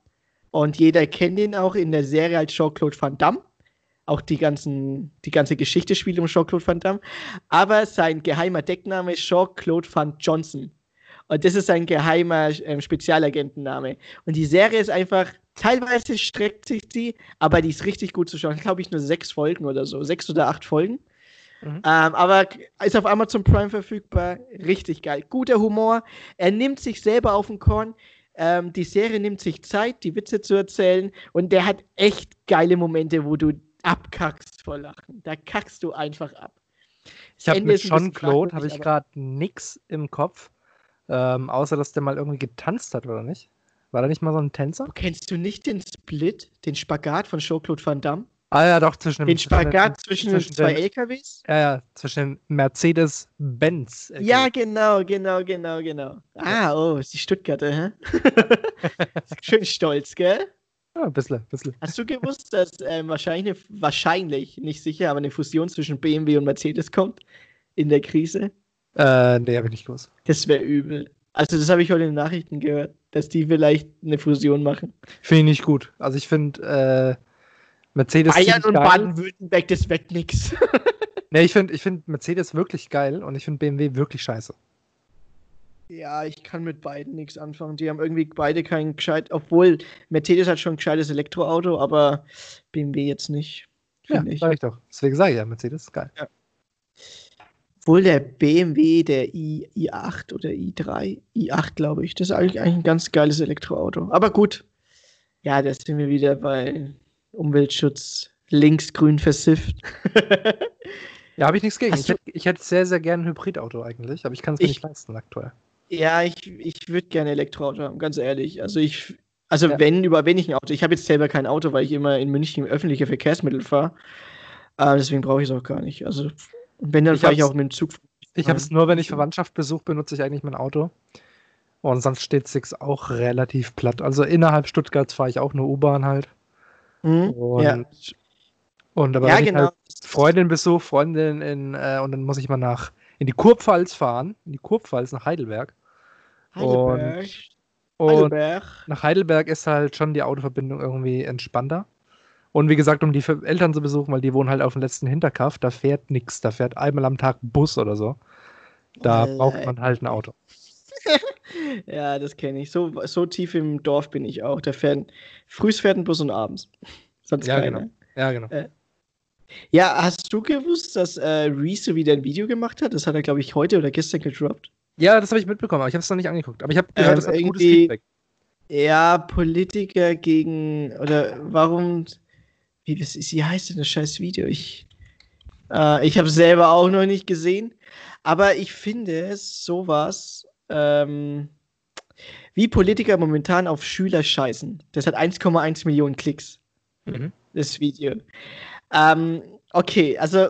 Und jeder kennt ihn auch in der Serie als Jean-Claude Van Damme. Auch die, ganzen, die ganze Geschichte spielt um Jean-Claude Van Damme. Aber sein geheimer Deckname ist Jean-Claude Van Johnson. Und das ist sein geheimer ähm, Spezialagentenname. Und die Serie ist einfach, teilweise streckt sich die, aber die ist richtig gut zu schauen. Glaube ich nur sechs Folgen oder so, sechs oder acht Folgen. Mhm. Ähm, aber ist auf Amazon Prime verfügbar. Richtig geil. Guter Humor. Er nimmt sich selber auf den Korn. Ähm, die Serie nimmt sich Zeit, die Witze zu erzählen. Und der hat echt geile Momente, wo du abkackst vor Lachen. Da kackst du einfach ab. Ich habe mit bisschen Jean-Claude habe ich gerade nix im Kopf. Ähm, außer, dass der mal irgendwie getanzt hat, oder nicht? War da nicht mal so ein Tänzer? Kennst du nicht den Split, den Spagat von Jean-Claude Van Damme? Ah ja, doch, zwischen Den Spagat zwischen, den zwei den, LKWs? Ja, ja, zwischen Mercedes-Benz. Ja, genau, genau, genau, genau. Ah, oh, ist die Stuttgarter, hä? *laughs* Schön stolz, gell? Ja, ein bisschen, ein bisschen. Hast du gewusst, dass ähm, wahrscheinlich, wahrscheinlich, nicht sicher, aber eine Fusion zwischen BMW und Mercedes kommt in der Krise? Äh, nee, habe ich nicht gewusst. Das wäre übel. Also, das habe ich heute in den Nachrichten gehört, dass die vielleicht eine Fusion machen. Finde ich nicht gut. Also ich finde, äh, Mercedes. Bayern und. Baden-Württemberg, das wird nix. *laughs* Nee, ich finde ich find Mercedes wirklich geil und ich finde BMW wirklich scheiße. ja, ich kann mit beiden nichts anfangen. Die haben irgendwie beide kein gescheit, obwohl Mercedes hat schon ein gescheites Elektroauto, aber BMW jetzt nicht. Ja, finde ich. sag ich doch. Deswegen sage ich ja, Mercedes ist geil. Obwohl der BMW, der i, i8 oder i3, i8 glaube ich, das ist eigentlich, eigentlich ein ganz geiles Elektroauto. Aber gut, ja, da sind wir wieder bei Umweltschutz links-grün versifft. *laughs* Ja, habe ich nichts gegen. Hast Ich hätte, ich hätte sehr, sehr gerne ein Hybridauto eigentlich, aber ich kann es mir Ich- nicht leisten aktuell. ja, ich, ich würde gerne Elektroauto haben, ganz ehrlich. Also ich, also Ja. wenn, über wenn ich ein Auto, ich habe jetzt selber kein Auto, weil ich immer in München öffentliche Verkehrsmittel fahre. Äh, deswegen brauche ich es auch gar nicht. Also wenn, dann Ich fahre ich auch mit dem Zug. Ich habe es nur, wenn ich Verwandtschaft besuche, benutze ich eigentlich mein Auto. Und sonst steht es auch relativ platt. Also innerhalb Stuttgarts fahre ich auch nur U-Bahn halt. Mhm. Und, Ja. und aber Ja, genau. halt Freundin besuche, Freundin in, äh, und dann muss ich mal nach in die Kurpfalz fahren, in die Kurpfalz nach Heidelberg. Heidelberg. Und Heidelberg. nach Heidelberg ist halt schon die Autoverbindung irgendwie entspannter. Und wie gesagt, um die Eltern zu besuchen, weil die wohnen halt auf dem letzten Hinterkaff, da fährt nichts. Da fährt einmal am Tag Bus oder so. Da Alter. braucht man halt ein Auto. *laughs* Ja, das kenne ich. So, so tief im Dorf bin ich auch. Da fährt frühs fährt ein Bus und abends. *laughs* Sonst Ja, keiner. genau. Ja, genau. Ja, hast du gewusst, dass äh, Reese wieder ein Video gemacht hat? Das hat er, glaube ich, heute oder gestern gedroppt. Ja, das habe ich mitbekommen, aber ich habe es noch nicht angeguckt. Aber ich habe gehört, Ähm, das hat gutes Feedback. Ja, Politiker gegen oder warum? Wie, was ist, wie heißt denn das scheiß Video? Ich, äh, ich habe selber auch noch nicht gesehen, aber ich finde sowas, ähm, wie Politiker momentan auf Schüler scheißen. Das hat 1,1 Millionen Klicks. Mhm. das Video. Ähm, okay, also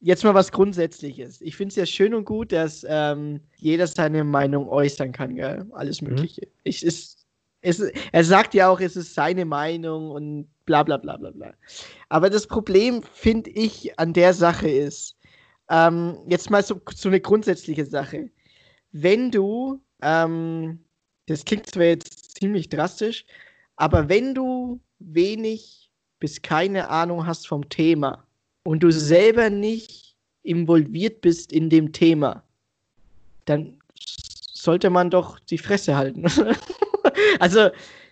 jetzt mal was Grundsätzliches. Ich finde es ja schön und gut, dass ähm, jeder seine Meinung äußern kann, gell? Alles Mhm. Mögliche. Ich, ist, es, er sagt ja auch, es ist seine Meinung und bla bla bla bla bla. Aber das Problem, finde ich, an der Sache ist, ähm, jetzt mal so, so eine grundsätzliche Sache. Wenn du ähm, das klingt zwar jetzt ziemlich drastisch, aber wenn du wenig bis keine Ahnung hast vom Thema und du selber nicht involviert bist in dem Thema, dann sollte man doch die Fresse halten. *laughs* also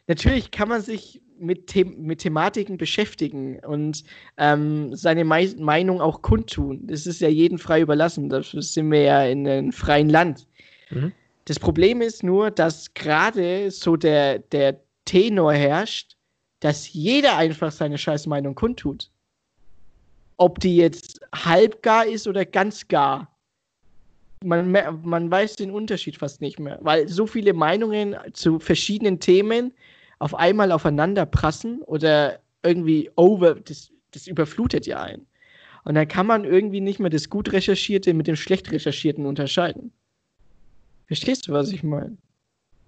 natürlich kann man sich mit, The mit Thematiken beschäftigen und ähm, seine Me Meinung auch kundtun. Das ist ja jedem frei überlassen. Dafür sind wir ja in einem freien Land. Mhm. Das Problem ist nur, dass gerade so der, der Tenor herrscht, dass jeder einfach seine scheiß Meinung kundtut. Ob die jetzt halbgar ist oder ganz gar. Man, man weiß den Unterschied fast nicht mehr, weil so viele Meinungen zu verschiedenen Themen auf einmal aufeinander prassen oder irgendwie over, das, das überflutet ja einen. Und dann kann man irgendwie nicht mehr das gut recherchierte mit dem schlecht recherchierten unterscheiden. Verstehst du, was ich meine?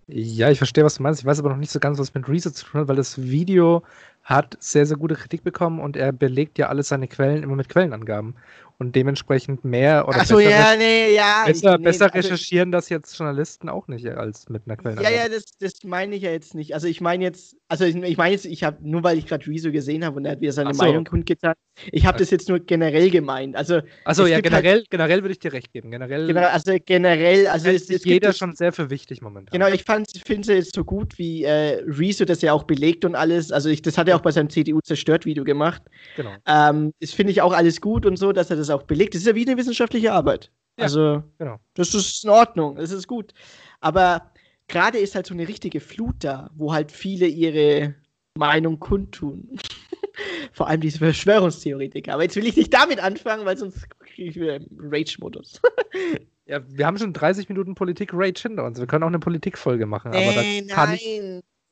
Ja, ich verstehe, was du meinst. Ich weiß aber noch nicht so ganz, was mit Reese zu tun hat, weil das Video hat sehr, sehr gute Kritik bekommen und er belegt ja alle seine Quellen immer mit Quellenangaben und dementsprechend mehr oder so, besser, ja, nee, ja, besser, nee, besser also, recherchieren das jetzt Journalisten auch nicht als mit einer Quellenangabe. Ja, ja, das, das meine ich ja jetzt nicht. Also ich meine jetzt, also ich, ich meine jetzt, ich habe nur weil ich gerade Rezo gesehen habe und er hat wieder seine so. Meinung kundgetan, ich habe das jetzt nur generell gemeint. Also Achso, ja, generell, halt, generell würde ich dir recht geben. Generell, genau, also generell, also es, es jeder das, schon sehr für wichtig momentan. Genau, ich finde es jetzt so gut, wie äh, Rezo das ja auch belegt und alles. Also ich, das hat er auch bei seinem CDU zerstört Video gemacht. Genau. Ähm, das finde ich auch alles gut und so, dass er das auch belegt. Das ist ja wie eine wissenschaftliche Arbeit. Ja, also, genau. das ist in Ordnung, das ist gut. Aber gerade ist halt so eine richtige Flut da, wo halt viele ihre Meinung kundtun. *laughs* Vor allem diese Verschwörungstheoretiker. Aber jetzt will ich nicht damit anfangen, weil sonst kriege ich wieder Rage-Modus. *laughs* ja, wir haben schon 30 Minuten Politik-Rage hinter uns. Wir können auch eine Politikfolge machen. Nee,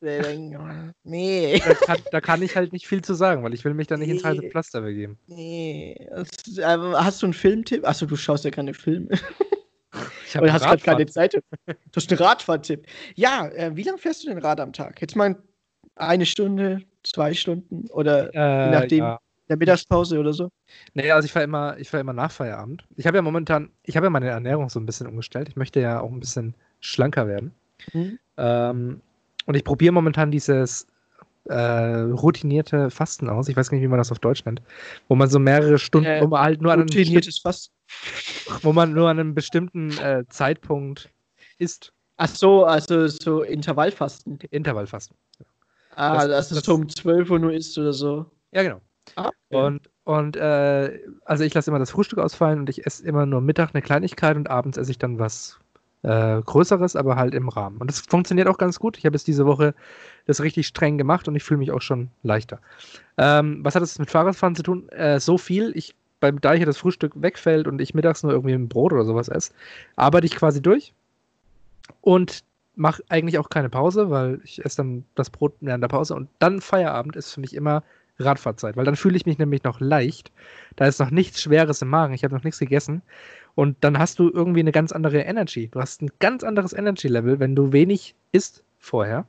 Kann, *laughs* nee. Da kann, da kann, ich halt nicht viel zu sagen, weil ich will mich da nicht nee. ins heiße Pflaster begeben. Nee. Hast du einen Filmtipp? Achso, du schaust ja keine Filme. *laughs* Ich Oder hast gerade keine Zeit. Du hast einen Radfahrtipp. Ja, äh, wie lange fährst du denn Rad am Tag? Jetzt mal eine Stunde, zwei Stunden oder äh, je nachdem. Ja. Der Mittagspause oder so? Nee, also ich fahre immer, ich immer nach Feierabend. Ich habe ja momentan, ich habe ja meine Ernährung so ein bisschen umgestellt. Ich möchte ja auch ein bisschen schlanker werden. Mhm. Ähm, und ich probiere momentan dieses äh, routinierte Fasten aus. Ich weiß gar nicht, wie man das auf Deutsch nennt. Wo man so mehrere Stunden, äh, wo man halt nur an einem Fasten. Wo man nur an einem bestimmten äh, Zeitpunkt isst. Ach so, also so Intervallfasten. Intervallfasten. Ah, das, dass es so um 12 Uhr nur isst oder so. Ja, genau. Ah, okay. Und, und äh, also ich lasse immer das Frühstück ausfallen und ich esse immer nur Mittag eine Kleinigkeit und abends esse ich dann was äh, Größeres, aber halt im Rahmen. Und das funktioniert auch ganz gut. Ich habe jetzt diese Woche das richtig streng gemacht und ich fühle mich auch schon leichter. Ähm, was hat das mit Fahrradfahren zu tun? Äh, so viel. Ich, beim, da hier das Frühstück wegfällt und ich mittags nur irgendwie ein Brot oder sowas esse, arbeite ich quasi durch und mache eigentlich auch keine Pause, weil ich esse dann das Brot während der Pause und dann Feierabend ist für mich immer Radfahrzeit, weil dann fühle ich mich nämlich noch leicht. Da ist noch nichts Schweres im Magen, ich habe noch nichts gegessen und dann hast du irgendwie eine ganz andere Energy. Du hast ein ganz anderes Energy-Level, wenn du wenig isst vorher.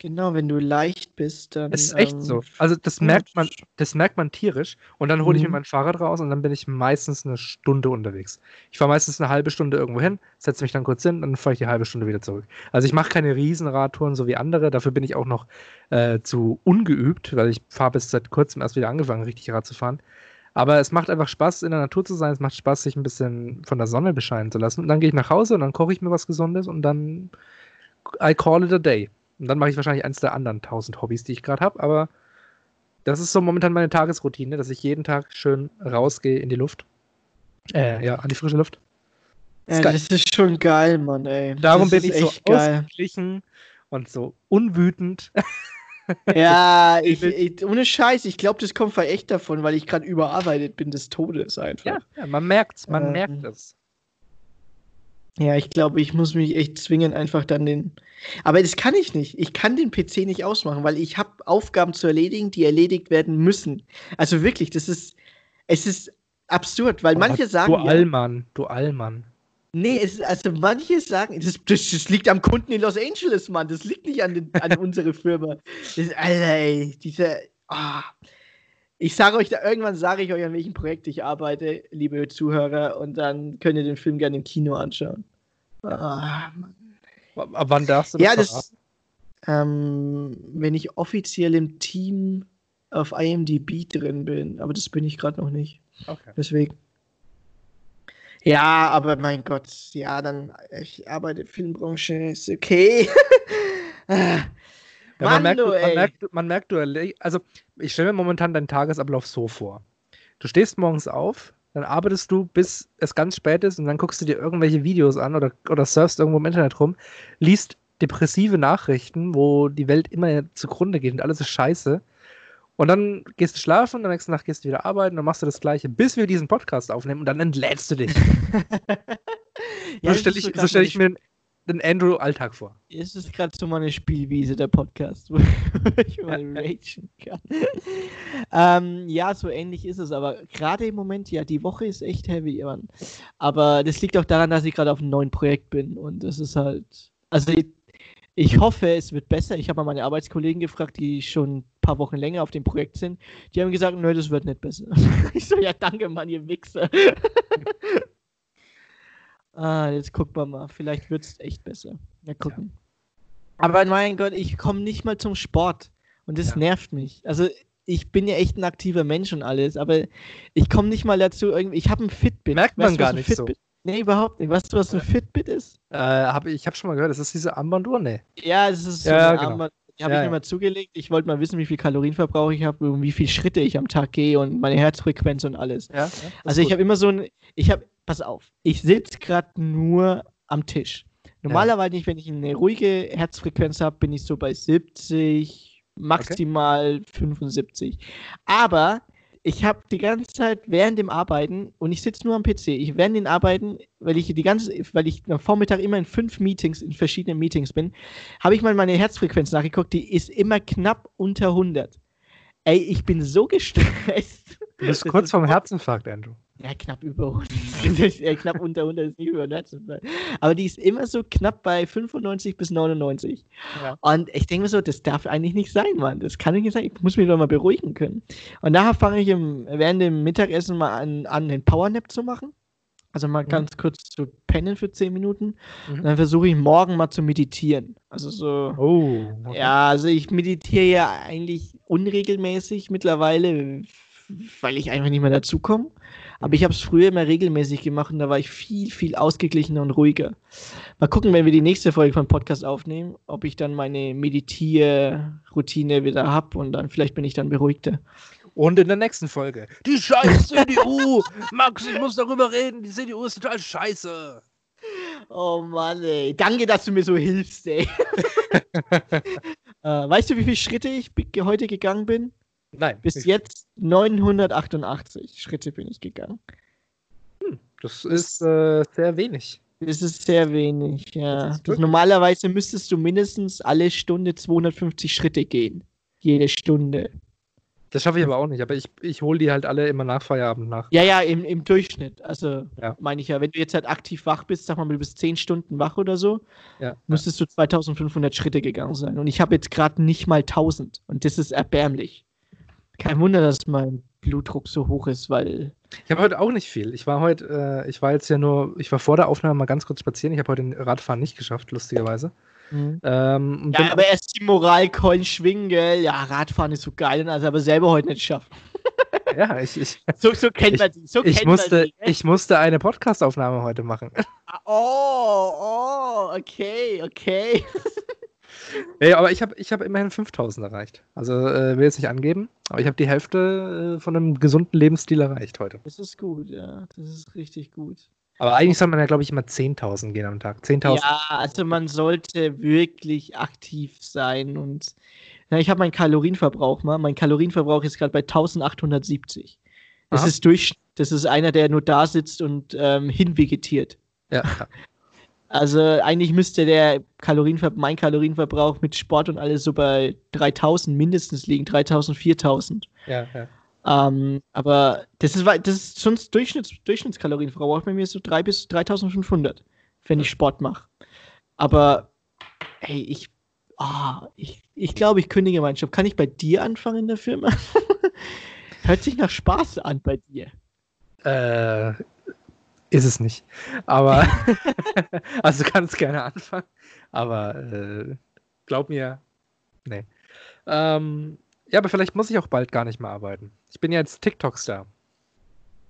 Genau, wenn du leicht bist, dann. Es ist echt ähm, so. Also das merkt man, das merkt man tierisch. Und dann hole ich mhm. mir mein Fahrrad raus und dann bin ich meistens eine Stunde unterwegs. Ich fahre meistens eine halbe Stunde irgendwo hin, setze mich dann kurz hin und dann fahre ich die halbe Stunde wieder zurück. Also ich mache keine Riesenradtouren so wie andere. Dafür bin ich auch noch äh, zu ungeübt, weil ich fahre bis seit kurzem erst wieder angefangen, richtig Rad zu fahren. Aber es macht einfach Spaß, in der Natur zu sein. Es macht Spaß, sich ein bisschen von der Sonne bescheinen zu lassen. Und dann gehe ich nach Hause und dann koche ich mir was Gesundes und dann I call it a day. Und dann mache ich wahrscheinlich eins der anderen tausend Hobbys, die ich gerade habe. Aber das ist so momentan meine Tagesroutine, dass ich jeden Tag schön rausgehe in die Luft. Äh, ja, an die frische Luft. Ja, das ist schon geil, Mann, ey. Darum das bin ich so geil. ausgeglichen und so unwütend. *laughs* Ja, *laughs* ich, ich, ohne Scheiß, ich glaube, das kommt echt davon, weil ich gerade überarbeitet bin des Todes einfach. Ja, ja man merkt's, man ähm, merkt es. Ja, ich glaube, ich muss mich echt zwingen, einfach dann den. Aber das kann ich nicht. Ich kann den PC nicht ausmachen, weil ich habe Aufgaben zu erledigen, die erledigt werden müssen. Also wirklich, das ist. Es ist absurd, weil oh, manche sagen. Du Allmann, du Allmann. Nee, es, also manche sagen, das, das, das, liegt am Kunden in Los Angeles, Mann. Das liegt nicht an, den, an *laughs* unsere Firma. Das, Alter, ey, diese. Oh. Ich sage euch, da, irgendwann sage ich euch, an welchem Projekt ich arbeite, liebe Zuhörer, und dann könnt ihr den Film gerne im Kino anschauen. Oh, Ab wann darfst du das Ja, das, ähm, wenn ich offiziell im Team auf IMDb drin bin, aber das bin ich gerade noch nicht. Okay. Deswegen. Ja, aber mein Gott, ja, dann, ich arbeite Filmbranche, ist okay. *laughs* ja, man, merkt, du, man, merkt, man merkt, du, also ich stelle mir momentan deinen Tagesablauf so vor. Du stehst morgens auf, dann arbeitest du, bis es ganz spät ist und dann guckst du dir irgendwelche Videos an oder, oder surfst irgendwo im Internet rum, liest depressive Nachrichten, wo die Welt immer zugrunde geht und alles ist scheiße. Und dann gehst du schlafen, dann nächste Nacht gehst du wieder arbeiten, dann machst du das Gleiche, bis wir diesen Podcast aufnehmen und dann entlädst du dich. *laughs* ja, so stelle ich, so stell ich mir den Andrew-Alltag vor. Es ist gerade so meine Spielwiese, der Podcast, *laughs* wo ich *laughs* mal ragen kann. ähm, ja, so ähnlich ist es, aber gerade im Moment, ja, die Woche ist echt heavy, Mann. Aber das liegt auch daran, dass ich gerade auf einem neuen Projekt bin und das ist halt, also ich hoffe, es wird besser. Ich habe mal meine Arbeitskollegen gefragt, die schon paar Wochen länger auf dem Projekt sind. Die haben gesagt, nö, das wird nicht besser. *laughs* ich so, ja, danke, Mann, ihr Wichser. *laughs* ah, jetzt gucken wir mal. Vielleicht wird es echt besser. Ja, gucken. Ja. Aber mein Gott, ich komme nicht mal zum Sport. Und das ja. nervt mich. Also, ich bin ja echt ein aktiver Mensch und alles, aber ich komme nicht mal dazu, irgendwie. Ich habe ein Fitbit. Merkt man weißt, gar nicht Fitbit? so. Nee, überhaupt nicht. Weißt du, was ein Fitbit ist? Äh, hab, ich habe schon mal gehört, das ist diese Armbanduhr? Nee. Ja, das ist so ja, eine genau. Armband. Die habe ja, ich mir mal zugelegt. Ich wollte mal wissen, wie viel Kalorienverbrauch ich habe und wie viele Schritte ich am Tag gehe und meine Herzfrequenz und alles. Ja, also ich habe immer so ein, ich habe, pass auf, ich sitze gerade nur am Tisch. Normalerweise nicht, wenn ich eine ruhige Herzfrequenz habe, bin ich so bei 70, maximal okay. 75. Aber ich habe die ganze Zeit während dem Arbeiten und ich sitze nur am PC. Ich während dem Arbeiten, weil ich die ganze, weil ich am Vormittag immer in fünf Meetings, in verschiedenen Meetings bin, habe ich mal meine Herzfrequenz nachgeguckt. Die ist immer knapp unter 100. Ey, ich bin so *laughs* gestresst. Du bist kurz vorm Herzinfarkt, Andrew. Ja, knapp über 100. *laughs* ja, knapp unter 100 ist nicht über 100. Aber die ist immer so knapp bei 95 bis 99. Ja. Und ich denke mir so, das darf eigentlich nicht sein, Mann. Das kann nicht sein. Ich muss mich doch mal beruhigen können. Und daher fange ich im, während dem Mittagessen mal an, an den Powernap zu machen. Also mal mhm. ganz kurz zu pennen für 10 Minuten. Mhm. Und dann versuche ich morgen mal zu meditieren. Also so. Oh. Okay. Ja, also ich meditiere ja eigentlich unregelmäßig mittlerweile, weil ich einfach nicht mehr dazu komme. Aber ich habe es früher immer regelmäßig gemacht und da war ich viel, viel ausgeglichener und ruhiger. Mal gucken, wenn wir die nächste Folge vom Podcast aufnehmen, ob ich dann meine Meditierroutine wieder habe und dann vielleicht bin ich dann beruhigter. Und in der nächsten Folge. Die scheiß CDU! *laughs* Max, ich muss darüber reden. Die CDU ist total scheiße. Oh Mann, ey. Danke, dass du mir so hilfst, ey. *laughs* äh, weißt du, wie viele Schritte ich heute gegangen bin? Nein. Bis jetzt 988 Schritte bin ich gegangen. Hm, das ist äh, sehr wenig. Das ist sehr wenig, ja. Das das normalerweise müsstest du mindestens alle Stunde 250 Schritte gehen. Jede Stunde. Das schaffe ich aber auch nicht, aber ich, ich hole die halt alle immer nach Feierabend nach. Ja, ja, im, im Durchschnitt. Also ja. meine ich ja, wenn du jetzt halt aktiv wach bist, sag mal, du bist 10 Stunden wach oder so, ja, müsstest ja. du 2500 Schritte gegangen sein. Und ich habe jetzt gerade nicht mal 1000 und das ist erbärmlich. Kein Wunder, dass mein Blutdruck so hoch ist, weil. Ich habe heute auch nicht viel. Ich war heute, äh, ich war jetzt ja nur, ich war vor der Aufnahme mal ganz kurz spazieren. Ich habe heute den Radfahren nicht geschafft, lustigerweise. Mhm. Ähm, ja, aber erst die Moralcoin schwingen, gell? Ja, Radfahren ist so geil, also aber selber heute nicht schaffen. ja, ich, ich *laughs* so, so kennt man die. So ich, musste, die, ich musste eine Podcastaufnahme heute machen. Ah, oh, oh, okay, okay. *laughs* Ja, aber ich habe ich hab immerhin 5000 erreicht. Also äh, will jetzt nicht angeben, aber ich habe die Hälfte äh, von einem gesunden Lebensstil erreicht heute. Das ist gut, ja. Das ist richtig gut. Aber eigentlich soll man ja, glaube ich, immer 10.000 gehen am Tag. 10.000. Ja, also man sollte wirklich aktiv sein und na, ich habe meinen Kalorienverbrauch mal. Mein Kalorienverbrauch ist gerade bei 1870. Das Aha. ist durch, das ist einer, der nur da sitzt und ähm, hinvegetiert. Ja. *laughs* Also eigentlich müsste der Kalorienver mein Kalorienverbrauch mit Sport und alles so bei 3000 mindestens liegen, 3000, 4000. Ja, ja. Ähm, aber das ist, das ist sonst Durchschnitts, Durchschnittskalorienverbrauch bei mir so 3 bis 3500, wenn ich Sport mache. Aber hey, ich, oh, ich, ich glaube, ich kündige meinen Job. Kann ich bei dir anfangen in der Firma? *laughs* Hört sich nach Spaß an bei dir. Äh, ist es nicht. Aber, *laughs* *laughs* also du kannst gerne anfangen. Aber äh, glaub mir, nee. Ähm, ja, aber vielleicht muss ich auch bald gar nicht mehr arbeiten. Ich bin ja jetzt TikTok-Star.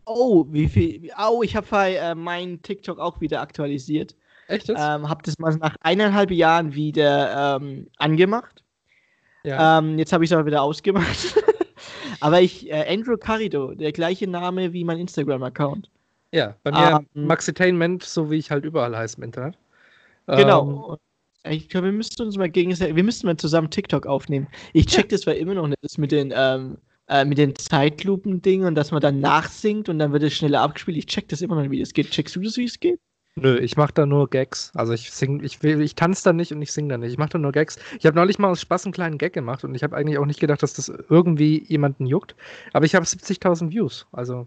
Oh, wie viel? Oh, ich habe äh, meinen TikTok auch wieder aktualisiert. Echt jetzt? Ähm, habe das mal nach eineinhalb Jahren wieder ähm, angemacht. ja. Ähm, jetzt habe ich es aber wieder ausgemacht. *laughs* aber ich, äh, Andrew Carrido, der gleiche Name wie mein Instagram-Account. Ja, bei mir ähm, Maxitainment, so wie ich halt überall heiße im Internet. Genau. Ich glaube, wir müssten uns mal gegenseitig, wir müssten mal zusammen TikTok aufnehmen. Ich check das zwar immer noch nicht, das mit den, ähm, äh, mit den Zeitlupen-Dingen und dass man dann nachsingt und dann wird es schneller abgespielt. Ich check das immer noch nicht, wie das geht. Checkst du das, wie es geht? Ähm, nö, ich mache da nur Gags. Also ich sing, ich, will- ich tanze da nicht und ich singe da nicht. Ich mache da nur Gags. Ich habe neulich mal aus Spaß einen kleinen Gag gemacht und ich habe eigentlich auch nicht gedacht, dass das irgendwie jemanden juckt. Aber ich habe 70.000 Views. Also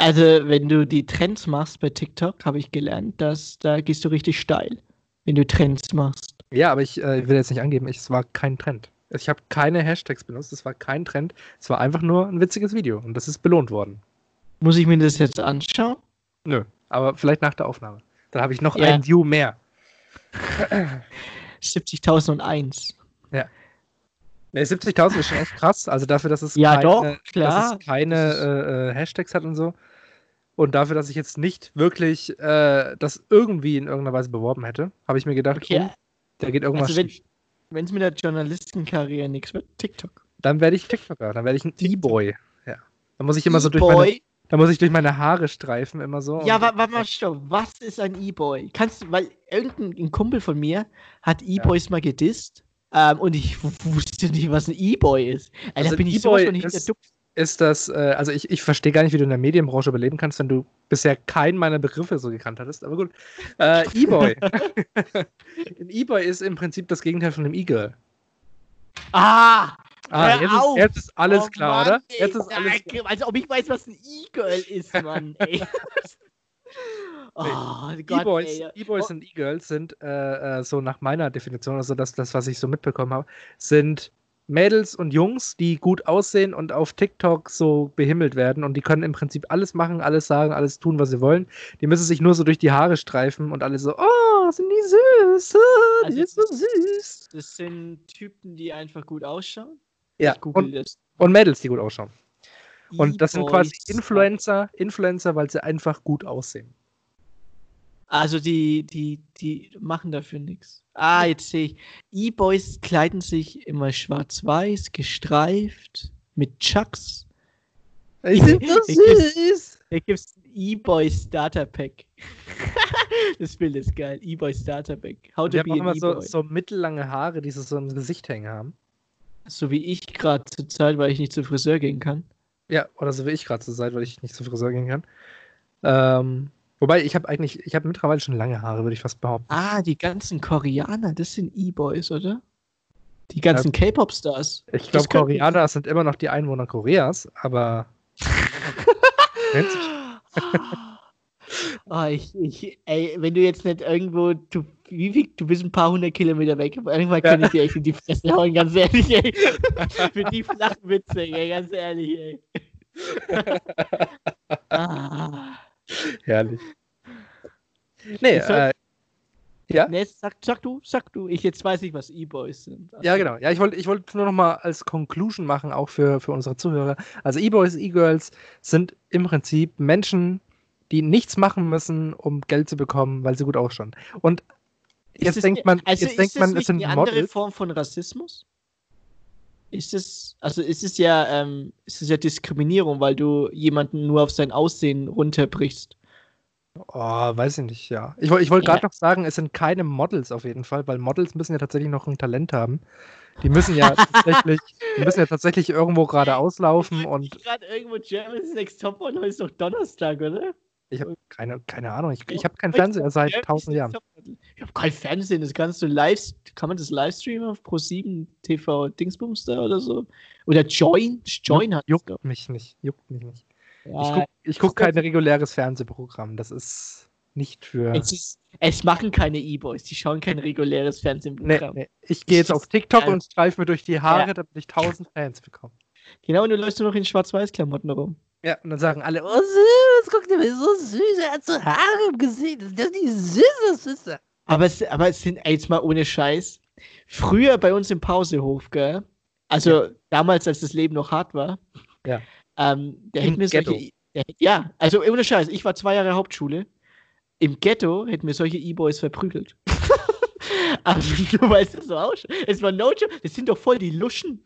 Also, wenn du die Trends machst bei TikTok, habe ich gelernt, dass da gehst du richtig steil, wenn du Trends machst. Ja, aber ich äh, will jetzt nicht angeben, ich, es war kein Trend. Ich habe keine Hashtags benutzt, es war kein Trend. Es war einfach nur ein witziges Video und das ist belohnt worden. Muss ich mir das jetzt anschauen? Nö, aber vielleicht nach der Aufnahme. Dann habe ich noch Ja. ein View mehr. 70.001. Ne, 70.000 ist schon echt krass. Also dafür, dass es Ja, keine, doch, dass es keine äh, äh, Hashtags hat und so. Und dafür, dass ich jetzt nicht wirklich äh, das irgendwie in irgendeiner Weise beworben hätte, habe ich mir gedacht, Okay, oh, da geht irgendwas also wenn es mit der Journalistenkarriere nichts wird, TikTok. Dann werde ich TikToker, dann werde ich ein E-Boy. Ja. Dann muss ich immer so durch meine, dann muss ich durch meine Haare streifen, immer so. Ja, warte mal, stopp. Was ist ein E-Boy? Kannst du, weil irgendein ein Kumpel von mir hat E-Boys mal gedisst. Ähm, und ich wusste nicht, was ein E-Boy ist. Also da bin ich sowas E-Boy von hinter duck. Ist das, äh, also ich, ich verstehe gar nicht, wie du in der Medienbranche überleben kannst, wenn du bisher keinen meiner Begriffe so gekannt hattest. Aber gut. Äh, E-Boy. *laughs* Ein E-Boy ist im Prinzip das Gegenteil von einem E-Girl. Ah! Ah, jetzt ist, jetzt ist alles Oh klar, Mann, oder? ey, Jetzt ist alles danke. Als ob ich weiß, was ein E-Girl ist, Mann. *laughs* Ey. oh E-Boys. E-Boys Oh. und E-Girls sind, äh, äh, so nach meiner Definition, also das, das, was ich so mitbekommen habe, sind Mädels und Jungs, die gut aussehen und auf TikTok so behimmelt werden und die können im Prinzip alles machen, alles sagen, alles tun, was sie wollen. Die müssen sich nur so durch die Haare streifen und alle so, oh, sind die süß, ah, *laughs* die Also ist so süß. Das sind Typen, die einfach gut ausschauen. Ja, und, und Mädels, die gut ausschauen. Und das sind quasi. Influencer, Influencer, weil sie einfach gut aussehen. Also die, die, die machen dafür nichts. Ah, jetzt sehe ich. E-Boys kleiden sich immer schwarz-weiß, gestreift, mit Chucks. Die sind so süß. Da gibt es ein E-Boy Starter Pack. *laughs* das Bild ist geil. E-Boy Starter Pack. How Die to haben be auch an immer so, so mittellange Haare, die sie so im Gesicht hängen haben. So wie ich gerade zur Zeit, weil ich nicht zum Friseur gehen kann. Ja, oder so wie ich gerade zur Zeit, weil ich nicht zum Friseur gehen kann. Ähm, wobei, ich habe eigentlich, ich habe mittlerweile schon lange Haare, würde ich fast behaupten. Ah, die ganzen Koreaner, das sind E-Boys, oder? Die ganzen K-Pop-Stars. Ich glaube, Koreaner sind immer noch die Einwohner Koreas, aber Oh, *laughs* ich, ich, ey, wenn du jetzt nicht irgendwo, du, wie viel, du bist ein paar hundert Kilometer weg, irgendwann kann ich dir echt in die Fresse hauen, ganz ehrlich, ey. *laughs* Für die flachen Witze, ey, ganz ehrlich, ey. *laughs* ah. *laughs* herrlich. Nee, äh, ja? Nee, sag, sag du, sag du. Ich jetzt weiß nicht, was E-Boys sind. Ja, genau. Ja, ich wollte ich wollt nur noch mal als Conclusion machen, auch für, für unsere Zuhörer. Also E-Boys, E-Girls sind im Prinzip Menschen, die nichts machen müssen, um Geld zu bekommen, weil sie gut ausschauen. Und jetzt denkt man, also jetzt ist denkt das man, es sind eine andere Models. Form von Rassismus? Ist es, also ist es ja, ähm, ist es ja Diskriminierung, weil du jemanden nur auf sein Aussehen runterbrichst. Oh, weiß ich nicht, ja. Ich, ich wollte gerade Ja. noch sagen, es sind keine Models auf jeden Fall, weil Models müssen ja tatsächlich noch ein Talent haben. Die müssen ja *laughs* tatsächlich, die müssen ja tatsächlich irgendwo gerade auslaufen und gerade irgendwo Germany's Next Topmodel ist doch Donnerstag, oder? Ich habe keine, keine Ahnung. Ich, ich habe keinen Fernseher seit tausend Jahren. Ich habe kein Fernsehen, das kannst du live, kann man das livestreamen auf Pro7 TV Dingsbums da oder so? Oder Join? Join hat Juckt, das, mich nicht, juckt mich nicht. Ich Ja, gucke ich guck kein reguläres Fernsehprogramm. Das ist nicht für. es, ist, es machen keine E-Boys, die schauen kein reguläres Nee, Fernsehprogramm. nee. Ich gehe jetzt auf TikTok und streife mir durch die Haare, Ja. damit ich tausend Fans bekomme. Genau, und du läufst nur noch in Schwarz-Weiß-Klamotten rum. Ja, und dann sagen alle, oh süß, guck dir mal, so süß, er hat so Haare im Gesicht. Das ist die süße Süße. Aber es, aber es sind, ey, jetzt mal ohne Scheiß. Früher bei uns im Pausehof, gell? Also damals, als das Leben noch hart war. Ja. Ähm, der Im hätte mir Ghetto. solche. Der, ja, also ohne Scheiß. Ich war zwei Jahre Hauptschule. Im Ghetto hätten mir solche E-Boys verprügelt. Aber *laughs* du weißt das so aus. Es war no joke. Das sind doch voll die Luschen.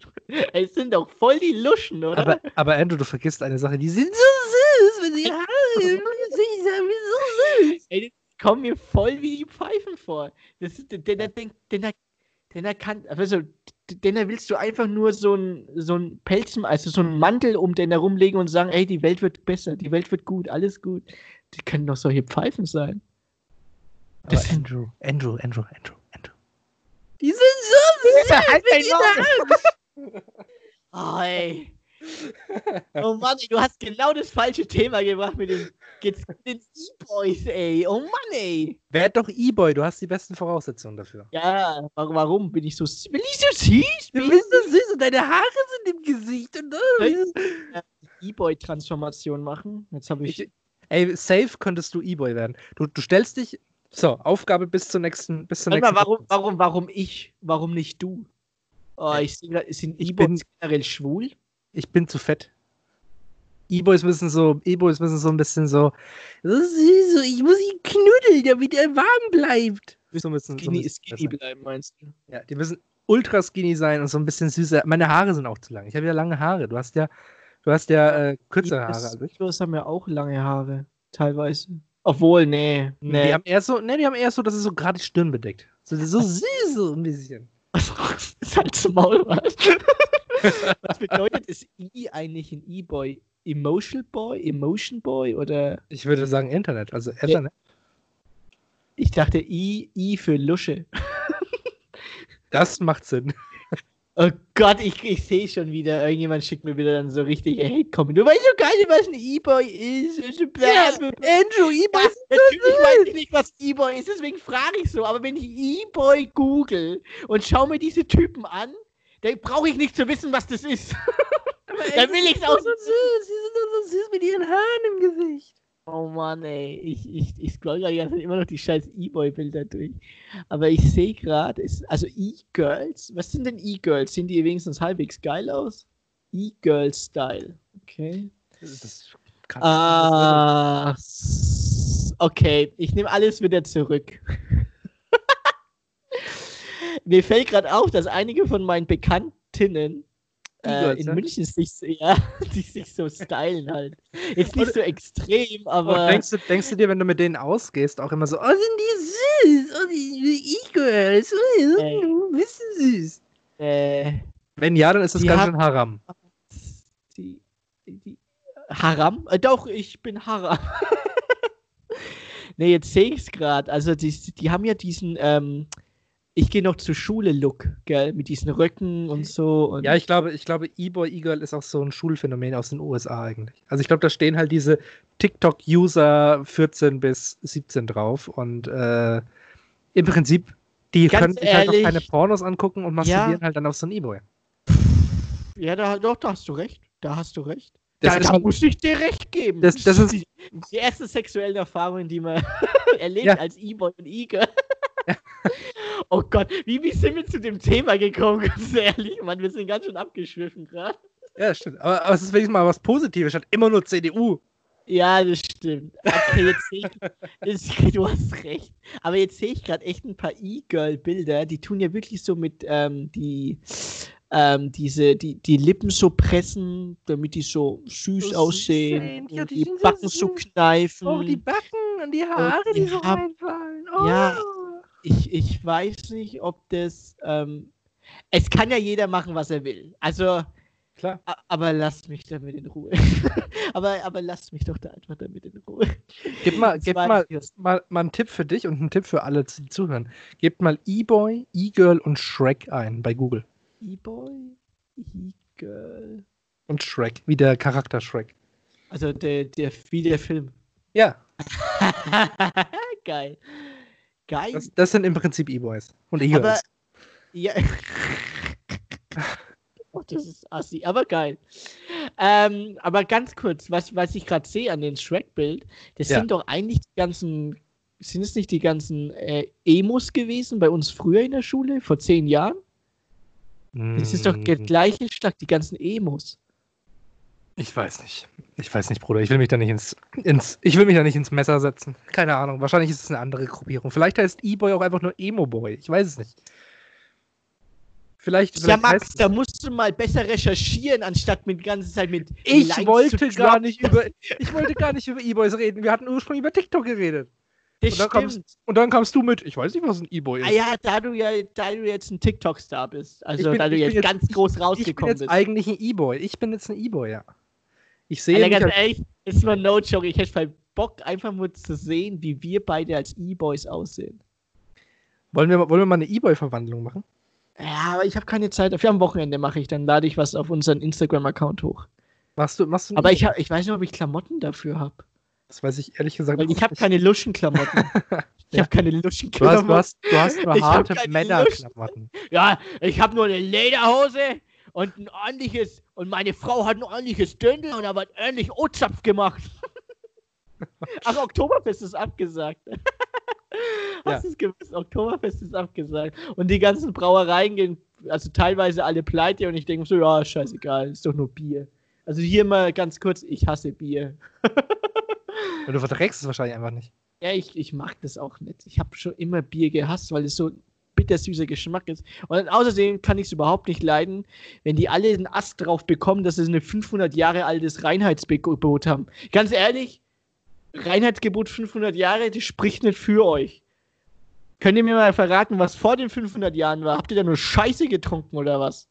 Es sind doch voll die Luschen, oder? Aber, aber Andrew, du vergisst eine Sache, die sind so süß, wenn die Haare *laughs* so süß. Ey, das kommt mir voll wie die Pfeifen vor. Das ist, denn er denkt, denn er, denn er kann, also, denn er willst du einfach nur so ein, so ein Pelz, also so einen Mantel um den herumlegen und sagen, ey, die Welt wird besser, die Welt wird gut, alles gut. Die können doch solche Pfeifen sein. Das- Andrew, Andrew, Andrew, Andrew. Die sind so süß, Halt wenn dein die Maul. Haare- Oh, ey. Oh Mann, ey, du hast genau das falsche Thema gebracht mit den, mit den E-Boys, ey. Oh Mann, ey. Werd doch E-Boy, du hast die besten Voraussetzungen dafür. Ja, warum, bin ich so, bin ich so süß? Du bist so süß und deine Haare sind im Gesicht. Und E-Boy-Transformation machen. Jetzt habe ich. Ich- Ey, safe könntest du E-Boy werden. Du, du stellst dich. So, Aufgabe bis zur nächsten. Bis zur Warte mal, nächsten warum, warum, warum ich? Warum nicht du? Oh, ich sehe sind E-Boys bin- generell schwul? Ich bin zu fett. E-Boys müssen so, E-Boys müssen so ein bisschen so, so so, ich muss ihn knuddeln, damit er warm bleibt. So müssen, so Skinny, müssen skinny bleiben, meinst du? Ja, die müssen ultra skinny sein und so ein bisschen süßer. Meine Haare sind auch zu lang. Ich habe ja lange Haare. Du hast ja, du hast ja äh, kürzere Haare als ich. E-Boys haben ja auch lange Haare, teilweise. Obwohl, nee. nee. Die haben eher so, ne, die haben eher so, dass es so gerade die Stirn bedeckt. So, so süß, so ein bisschen. *laughs* ist halt zum Maul, was? *laughs* Was bedeutet es I eigentlich in E-Boy? Emotional Boy? Emotion Boy? Oder Ich würde sagen Internet, also Internet. ich dachte I, I für Lusche. Das macht Sinn. Oh Gott, ich, ich sehe schon wieder, irgendjemand schickt mir wieder dann so richtig Hate kommen. Du weißt doch gar nicht, was ein E-Boy ist. ist Ja, Andrew, Ja, E-Boy natürlich weiß ich nicht, was E-Boy ist, deswegen frage ich so. Aber wenn ich E-Boy google und schaue mir diese Typen an, dann brauche ich nicht zu wissen, was das ist. Dann will ich's auch so süß. Sie sind doch so süß mit ihren Haaren im Gesicht. Oh Mann, ey. Ich, ich, ich scroll gerade die ganze Zeit immer noch die scheiß E-Boy-Bilder durch. Aber ich sehe gerade, also E-Girls, was sind denn E-Girls? Sehen die wenigstens halbwegs geil aus? E-Girl-Style. Okay. Das kann Ah, okay. Ich nehme alles wieder zurück. *laughs* Mir fällt gerade auf, dass einige von meinen Bekanntinnen äh, in ja? München sich, ja, die sich so stylen halt. Jetzt nicht so extrem, aber. Denkst, du, denkst du dir, wenn du mit denen ausgehst, auch immer so, oh, sind die süß, oh, die E-Girls, oh, Ey. ein bisschen süß. äh, Wenn ja, dann ist das ganz schön Haram. *laughs* die, die, Haram? Äh, doch, ich bin Haram. *laughs* nee, jetzt sehe ich es gerade. Also, die, die haben ja diesen, ähm, ich gehe noch zur Schule-Look, gell, mit diesen Röcken und so. Und Ja, ich glaube, ich glaube, E-Boy, E-Girl ist auch so ein Schulphänomen aus den USA eigentlich. Also ich glaube, da stehen halt diese TikTok-User 14 bis 17 drauf und äh, im Prinzip, die Ganz können sich halt noch ehrlich, keine Pornos angucken und masturbieren ja. halt dann auf so ein E-Boy. Ja, da, doch, da hast du recht. Da hast du recht. Das da, ist da halt- muss ich dir recht geben. Das- das ist- die, die erste sexuellen Erfahrungen, die man *laughs* erlebt Ja. als E-Boy und E-Girl. Oh Gott, wie, wie sind wir zu dem Thema gekommen? *laughs* Ganz ehrlich, Mann, wir sind ganz schön abgeschwiffen gerade. Ja, das stimmt. Aber, aber es ist wenigstens mal was Positives, statt immer nur CDU. Ja, das stimmt. Okay, jetzt sehe ich, *laughs* jetzt, du hast recht. Aber jetzt sehe ich gerade echt ein paar E-Girl-Bilder, die tun ja wirklich so mit ähm, die ähm, diese, die, die Lippen so pressen, damit die so süß So aussehen. ja, und die die so Backen so süß. kneifen. Oh, die Backen und die Haare, die die, so reinfallen. Oh. Ja. Ich, ich weiß nicht, ob das. Ähm, es kann ja jeder machen, was er will. Also, Klar. aber lass mich damit in Ruhe. *laughs* aber, aber lass mich doch da einfach damit in Ruhe. Gib mal, gib mal, mal, mal einen Tipp für dich und einen Tipp für alle, die zuhören. Gebt mal E-Boy, E-Girl und Shrek ein bei Google. E-Boy, E-Girl. Und Shrek, wie der Charakter Shrek. Also der, der, wie der Film. Ja, *laughs* Geil. Geil. das, das sind im Prinzip E-Boys. Und aber, E-Girls. ja. *laughs* oh, das ist assi, aber geil. Ähm, aber ganz kurz, was, was ich gerade sehe an dem Shrek-Bild, das Ja. sind doch eigentlich die ganzen sind es nicht die ganzen äh, Emos gewesen bei uns früher in der Schule, vor zehn Jahren? Das ist doch der Hm, gleiche Schlag, die ganzen Emos. Ich weiß nicht. Ich weiß nicht, Bruder. Ich will mich da nicht ins, ins, ich will mich da nicht ins Messer setzen. Keine Ahnung. Wahrscheinlich ist es eine andere Gruppierung. Vielleicht heißt E-Boy auch einfach nur Emo-Boy. Ich weiß es nicht. Vielleicht, Ja, vielleicht Max, heißt- da musst du mal besser recherchieren, anstatt mit die ganze Zeit mit. ich Likes wollte zu gar nicht über, ich wollte gar nicht über E-Boys reden. Wir hatten ursprünglich über TikTok geredet. Und dann, kommst, und dann kamst du mit. Ich weiß nicht, was ein E-Boy ist. Ah ja, da du ja, da du jetzt ein TikTok-Star bist. Also bin- da du jetzt jetzt- ganz groß ich bin rausgekommen jetzt bist. eigentlich ein E-Boy. Ich bin jetzt ein E-Boy, ja. Ich sehe Alter, ganz ehrlich, ist mal no joke. Ich hätte Bock, einfach mal zu sehen, wie wir beide als E-Boys aussehen. wollen, wir, wollen wir mal eine E-Boy-Verwandlung machen? Ja, aber ich habe keine Zeit dafür. Am Wochenende mache ich, dann lade ich was auf unseren Instagram-Account hoch. Machst du, machst du Aber ich, hab, ich weiß nicht, ob ich Klamotten dafür habe. Das weiß ich ehrlich gesagt Weil ich habe keine Luschenklamotten. *laughs* Ich Ja. habe keine Du hast, Luschenklamotten. du, hast, du hast nur harte Männerklamotten. Ja, ich habe nur eine Lederhose und ein ordentliches. Und meine Frau hat ein ordentliches Dündel und wird ordentlich O-Zapf gemacht. *laughs* Ach, Oktoberfest ist abgesagt. *laughs* Hast du es gewusst? Oktoberfest ist abgesagt. Und die ganzen Brauereien gehen, also teilweise alle pleite und ich denke so, ja, scheißegal, ist doch nur Bier. Also hier mal ganz kurz, ich hasse Bier. *laughs* Und du verträgst es wahrscheinlich einfach nicht. Ja, ich, ich mag das auch nicht. Ich habe schon immer Bier gehasst, weil es so bittersüßer Geschmack ist. Und außerdem kann ich es überhaupt nicht leiden, wenn die alle einen Ast drauf bekommen, dass sie ein 500 Jahre altes Reinheitsgebot haben. Ganz ehrlich, Reinheitsgebot 500 Jahre, das spricht nicht für euch. Könnt ihr mir mal verraten, was vor den 500 Jahren war? Habt ihr da nur Scheiße getrunken oder was?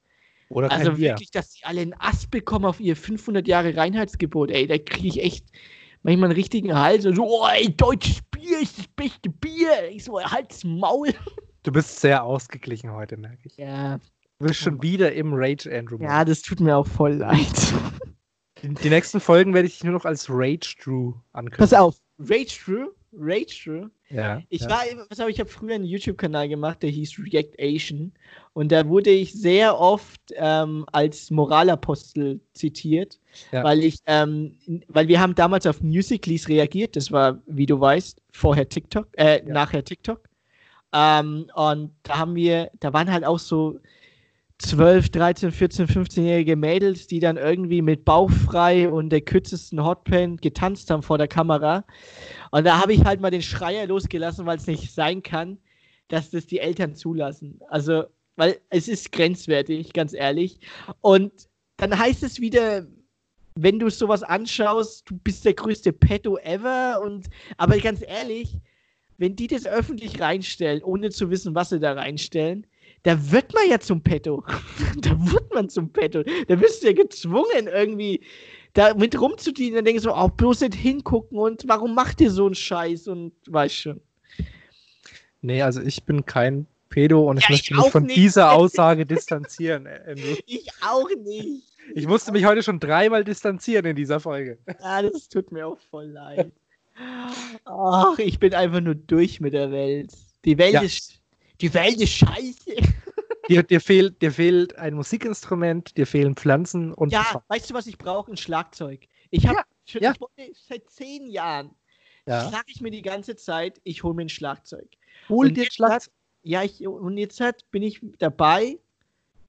Oder Also wirklich, dass die alle einen Ast bekommen auf ihr 500 Jahre Reinheitsgebot. Ey, da kriege ich echt manchmal einen richtigen Hals. Und so, oh, ey, deutsches Bier ist das beste Bier. Ich so, halt's Maul. Du bist sehr ausgeglichen heute, merke ich. Ja, Du bist schon wieder im Rage, Andrew. ja, das tut mir auch voll leid. Die, die nächsten Folgen werde ich dich nur noch als Rage Drew ankündigen. Pass auf, Rage True, Rage True. Ja, Ich ja. war, pass auf, ich habe früher einen YouTube-Kanal gemacht, der hieß React Asian. Und da wurde ich sehr oft ähm, als Moralapostel zitiert, Ja. weil ich, ähm, weil wir haben damals auf Musicallys reagiert. Das war, wie du weißt, vorher TikTok, äh, Ja. nachher TikTok. Ähm, und da haben wir, da waren halt auch so 12, 13, 14, 15-jährige Mädels, die dann irgendwie mit Bauch frei und der kürzesten Hotpan getanzt haben vor der Kamera. Und da habe ich halt mal den Schreier losgelassen, weil es nicht sein kann, dass das die Eltern zulassen. Also, weil es ist grenzwertig, ganz ehrlich. Und dann heißt es wieder, wenn du sowas anschaust, du bist der größte Petto ever. Und aber ganz ehrlich, wenn die das öffentlich reinstellen, ohne zu wissen, was sie da reinstellen, da wird man ja zum Petto. *laughs* da wird man zum Petto. Da wirst du ja gezwungen, irgendwie da mit rumzudienen. Dann denkst du, oh, bloß nicht hingucken und warum macht ihr so einen Scheiß? Und weißt schon. Nee, also ich bin kein Pedo und ich Ja, ich möchte mich auch von nicht. dieser *laughs* Aussage distanzieren. Andrew. Ich auch nicht. Ich musste mich heute schon dreimal distanzieren in dieser Folge. Ah, das tut mir auch voll leid. Ach, ich bin einfach nur durch mit der Welt. Die Welt Ja. ist. Die Welt ist scheiße. *laughs* Dir, dir, fehlt, dir fehlt ein Musikinstrument, dir fehlen Pflanzen und Ja, weißt du, was ich brauche? Ein Schlagzeug. Ich habe Ja, schon ja. seit zehn Jahren ja. sage ich mir die ganze Zeit, ich hole mir ein Schlagzeug. Hol Und dir Schlagzeug. hat- Ja, ich, und jetzt hat, bin ich dabei.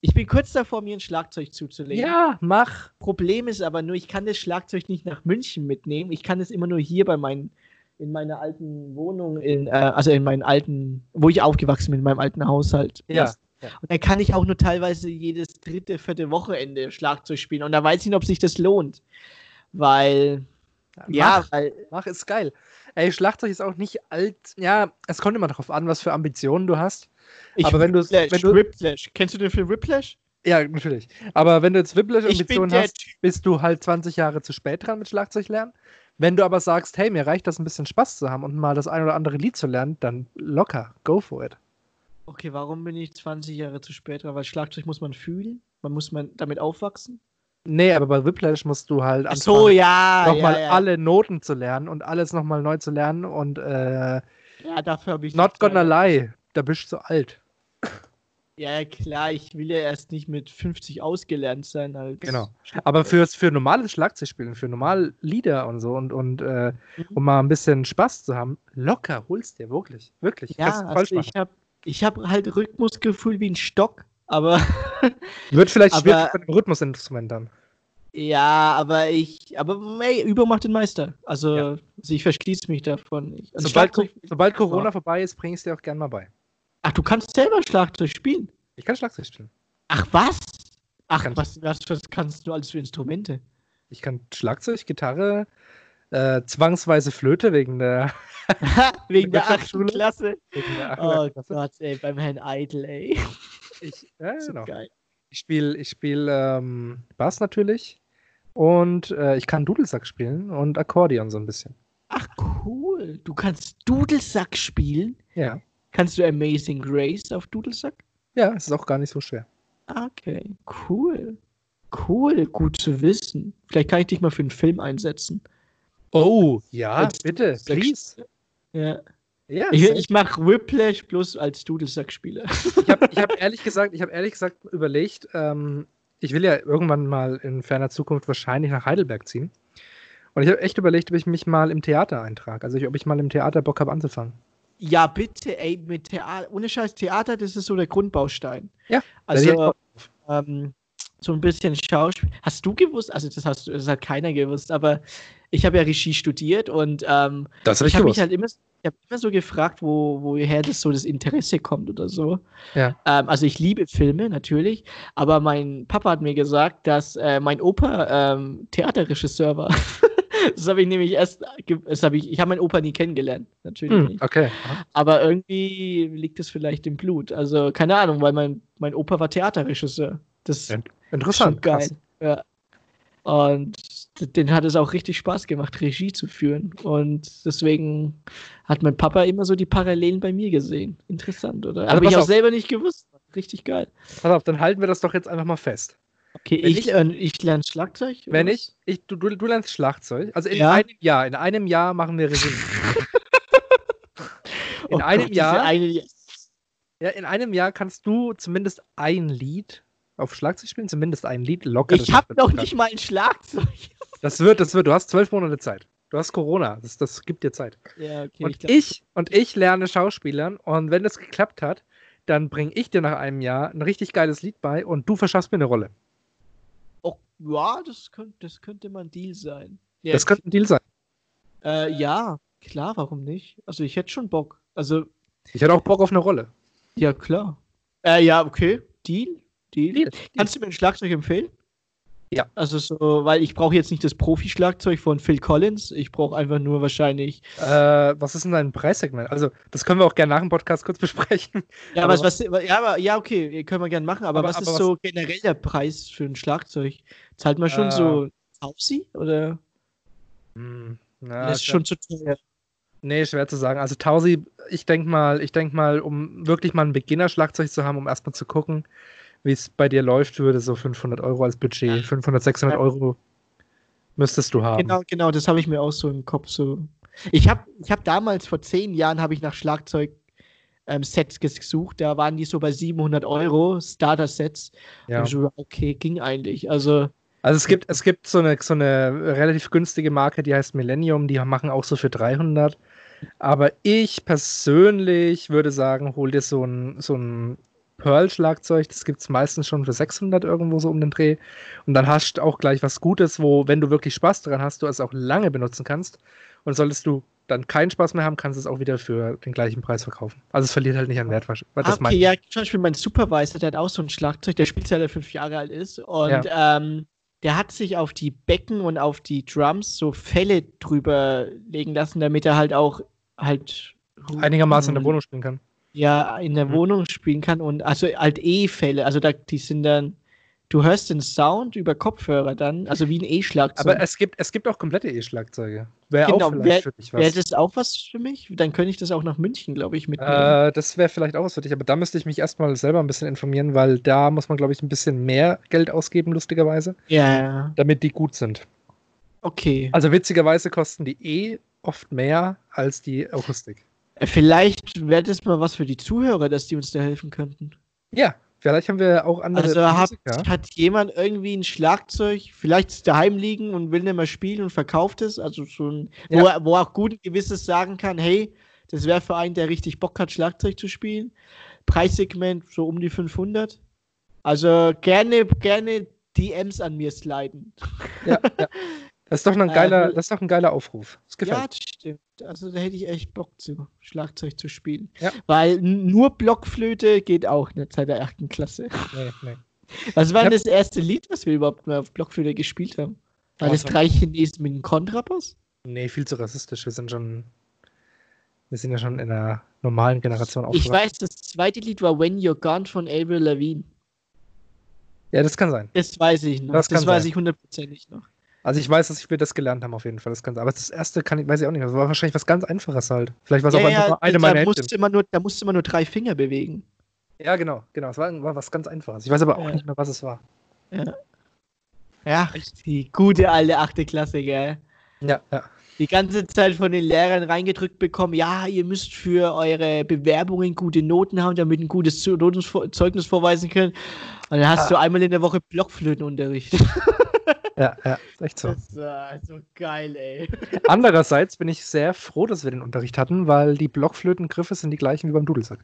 Ich bin kurz davor, mir ein Schlagzeug zuzulegen. Ja, mach. Problem ist aber nur, ich kann das Schlagzeug nicht nach München mitnehmen. Ich kann es immer nur hier bei meinen, in meiner alten Wohnung, in, äh, also in meinen alten, wo ich aufgewachsen bin, in meinem alten Haushalt. Ja, ja. Und dann kann ich auch nur teilweise jedes dritte, vierte Wochenende Schlagzeug spielen. Und da weiß ich nicht, ob sich das lohnt. Weil, ja, Mach, weil, mach, ist geil. Ey, Schlagzeug ist auch nicht alt. Ja, es kommt immer darauf an, was für Ambitionen du hast. Ich Aber wenn du's- Whiplash, wenn du- Whiplash. Kennst du den Film Whiplash? Ja, natürlich. Aber wenn du jetzt Whiplash-Ambitionen hast, Typ. bist du halt 20 Jahre zu spät dran mit Schlagzeug lernen. Wenn du aber sagst, hey, mir reicht das ein bisschen Spaß zu haben und mal das ein oder andere Lied zu lernen, dann locker, go for it. Okay, warum bin ich 20 Jahre zu spät dran? Weil Schlagzeug muss man fühlen. Man muss man damit aufwachsen. Nee, aber bei Whiplash musst du halt Ach so, ja. nochmal ja, ja. alle Noten zu lernen und alles nochmal neu zu lernen und äh, Ja, dafür habe ich. not nicht gonna lie, da bist du zu alt. Ja, klar, ich will ja erst nicht mit 50 ausgelernt sein. Als Genau. Aber für, für normales Schlagzeugspielen, für normale Lieder und so und, und äh, Mhm. um mal ein bisschen Spaß zu haben, locker holst dir wirklich. Wirklich. Ja, du also ich habe ich hab halt Rhythmusgefühl wie ein Stock, aber *laughs* Wird vielleicht schwierig bei dem Rhythmusinstrument dann. ja, aber ich, aber ey, Übung macht den Meister. Also, Ja. also ich verschließe mich davon. Also Sobald, sobald Corona vorbei ist, bring ich es dir auch gern mal bei. Ach, du kannst selber Schlagzeug spielen. Ich kann Schlagzeug spielen. Ach, was? Ach, was, was, was kannst du alles für Instrumente? Ich kann Schlagzeug, Gitarre, äh, zwangsweise Flöte wegen der, *laughs* Wegen der achten Wirtschaftsschule? Klasse. wegen der Oh Klasse. Gott, ey, beim Herrn Idle, ey. Ich, ja, *laughs* So genau. geil. Ich spiele ich spiel, ähm, Bass natürlich und äh, ich kann Dudelsack spielen und Akkordeon so ein bisschen. Ach, cool. Du kannst Dudelsack spielen. Ja. Kannst du Amazing Grace auf Dudelsack? Ja, es ist auch gar nicht so schwer. Okay, cool. Cool, gut zu wissen. Vielleicht kann ich dich mal für einen Film einsetzen. Oh, ja, Als bitte, please. Ja. Ja, Ich, ich mache Whiplash bloß als Dudelsack-Spieler. Ich habe ich hab *laughs* ehrlich gesagt, ich habe ehrlich gesagt überlegt, ähm, ich will ja irgendwann mal in ferner Zukunft wahrscheinlich nach Heidelberg ziehen. Und ich habe echt überlegt, ob ich mich mal im Theater eintrage. Also ich, ob ich mal im Theater Bock habe anzufangen. Ja, bitte, ey, mit Theater, ohne Scheiß Theater, das ist so der Grundbaustein. Ja, Also, ähm, so ein bisschen Schauspiel. Hast du gewusst, also das hast das hat keiner gewusst, aber ich habe ja Regie studiert und ähm, das ich habe mich halt immer, ich hab immer so gefragt, wo, woher das so das Interesse kommt oder so. Ja. Ähm, also ich liebe Filme natürlich, aber mein Papa hat mir gesagt, dass äh, mein Opa ähm, Theaterregisseur war. *laughs* das habe ich nämlich erst, das habe ich, ich habe meinen Opa nie kennengelernt, natürlich Hm, nicht. okay. Aber irgendwie liegt es vielleicht im Blut. Also keine Ahnung, weil mein, mein Opa war Theaterregisseur. Das ist Interessant. geil. krass. Ja. Und den hat es auch richtig Spaß gemacht, Regie zu führen. Und deswegen hat mein Papa immer so die Parallelen bei mir gesehen. Interessant, oder? Also Habe ich auch auf. selber nicht gewusst. Richtig geil. Pass auf, dann halten wir das doch jetzt einfach mal fest. Okay, ich, ich- lerne, ich lerne Schlagzeug. oder Wenn ich, ich du, du, du lernst Schlagzeug, also in Ja. einem Jahr, in einem Jahr machen wir Regie. *laughs* In Oh einem Gott, Jahr, Eine, ja, in einem Jahr kannst du zumindest ein Lied auf Schlagzeug spielen, zumindest ein Lied locker. ich habe noch nicht mal ein Schlagzeug. *laughs* Das wird, das wird. Du hast zwölf Monate Zeit. Du hast Corona. Das, das gibt dir Zeit. Ja, okay. Und glaub- ich und ich lerne Schauspielern und wenn das geklappt hat, dann bringe ich dir nach einem Jahr ein richtig geiles Lied bei und du verschaffst mir eine Rolle. Ja, das könnte, das könnte mal ein Deal sein. Ja, Das könnte ein Deal sein. Äh, ja, klar, warum nicht? Also ich hätte schon Bock. Also, Ich hätte auch Bock auf eine Rolle. ja, klar. Äh, ja, okay. Deal? Deal? Deal. Kannst du mir ein Schlagzeug empfehlen? Ja. Also so, weil ich brauche jetzt nicht das Profi-Schlagzeug von Phil Collins. Ich brauche einfach nur wahrscheinlich. Äh, was ist denn dein Preissegment? Also, das können wir auch gerne nach dem Podcast kurz besprechen. Ja, Aber was, was, ja, aber, ja, okay, können wir gerne machen. Aber, Aber- was aber ist was- so generell der Preis für ein Schlagzeug? Zahlt man schon Äh, so Tausi? Oder Hm, das na, ist schon zu teuer? Nee, schwer zu sagen. Also Tausi, ich denke mal, ich denke mal, um wirklich mal ein Beginner-Schlagzeug zu haben, um erstmal zu gucken, wie es bei dir läuft, würde so 500 Euro als Budget, 500, 600 Ja. Euro müsstest du haben. Genau, genau, das habe ich mir auch so im Kopf so. Ich habe ich hab damals, vor zehn Jahren, habe ich nach Schlagzeug ähm, Sets gesucht. Da waren die so bei 700 Euro, Starter-Sets. Ja. Und ich so, okay, ging eigentlich. Also, Also es gibt, es gibt so eine, so eine relativ günstige Marke, die heißt Millennium, die machen auch so für 300. Aber ich persönlich würde sagen, hol dir so ein, so ein Pearl-Schlagzeug, das gibt es meistens schon für 600 irgendwo so um den Dreh. Und dann hast du auch gleich was Gutes, wo, wenn du wirklich Spaß dran hast, du es auch lange benutzen kannst. Und solltest du dann keinen Spaß mehr haben, kannst du es auch wieder für den gleichen Preis verkaufen. Also es verliert halt nicht an Wert. Das ah, okay, mein- ja, zum Beispiel mein Supervisor, der hat auch so ein Schlagzeug, der spielt seit er fünf Jahre alt ist. Und ähm, der hat sich auf die Becken und auf die Drums so Felle drüber legen lassen, damit er halt auch halt einigermaßen in der Wohnung spielen kann. Ja in der Mhm. Wohnung spielen kann und also halt E-Fälle, also da die sind dann du hörst den Sound über Kopfhörer dann, also wie ein E-Schlagzeug. Aber es gibt, es gibt auch komplette E-Schlagzeuge. Wäre Genau, auch vielleicht wär- für dich was. Wäre das auch was für mich? Dann könnte ich das auch nach München, glaube ich, mitnehmen. Äh, das wäre vielleicht auch was für dich, aber da müsste ich mich erstmal selber ein bisschen informieren, weil da muss man, glaube ich, ein bisschen mehr Geld ausgeben, lustigerweise, ja, damit die gut sind. okay. Also witzigerweise kosten die eh oft mehr als die Akustik. Vielleicht wäre das mal was für die Zuhörer, dass die uns da helfen könnten. Ja, vielleicht haben wir auch andere Also hat, hat jemand irgendwie ein Schlagzeug, vielleicht daheim liegen und will nicht mehr spielen und verkauft es? Also so ein, wo, Ja. er, wo er auch gut gewisses sagen kann, hey, das wäre für einen, der richtig Bock hat, Schlagzeug zu spielen. Preissegment so um die 500. Also gerne, gerne DMs an mir sliden. Ja, ja. *laughs* Das ist doch ein Äh, geiler, nur- das ist doch ein geiler Aufruf. Das gefällt Ja, das stimmt. Also da hätte ich echt Bock zu, Schlagzeug zu spielen. Ja. Weil nur Blockflöte geht auch nicht seit der 8. Klasse. Nee, nee. Was war denn das erste Lied, was wir überhaupt mal auf Blockflöte gespielt haben? War Oh, das drei Chinesen mit dem Kontrabass? nee, viel zu rassistisch. Wir sind schon, wir sind ja schon in einer normalen Generation Ich aufgewachsen. weiß, das zweite Lied war When You're Gone von Avril Lavigne. Ja, das kann sein. Das weiß ich noch. Das Das, weiß sein. ich hundertprozentig noch. Also ich weiß, dass wir das gelernt haben auf jeden Fall. Das sein. Aber das erste kann ich, weiß ich auch nicht. mehr. Das war wahrscheinlich was ganz Einfaches halt. Vielleicht war es auch einfach nur eine da, meiner Händchen. musste man nur, da musste man nur drei Finger bewegen. Ja, genau, genau. Es war, war was ganz Einfaches. Ich weiß aber auch Ja. nicht mehr, was es war. Ja, die gute alte achte Klasse, gell? Ja, ja. die ganze Zeit von den Lehrern reingedrückt bekommen, ja, ihr müsst für eure Bewerbungen gute Noten haben, damit ein gutes Zeugnis vorweisen können. Und dann hast Ah. du einmal in der Woche Blockflötenunterricht. *laughs* Ja, ja, echt so. Das war so geil, ey. *laughs* Andererseits bin ich sehr froh, dass wir den Unterricht hatten, weil die Blockflötengriffe sind die gleichen wie beim Dudelsack.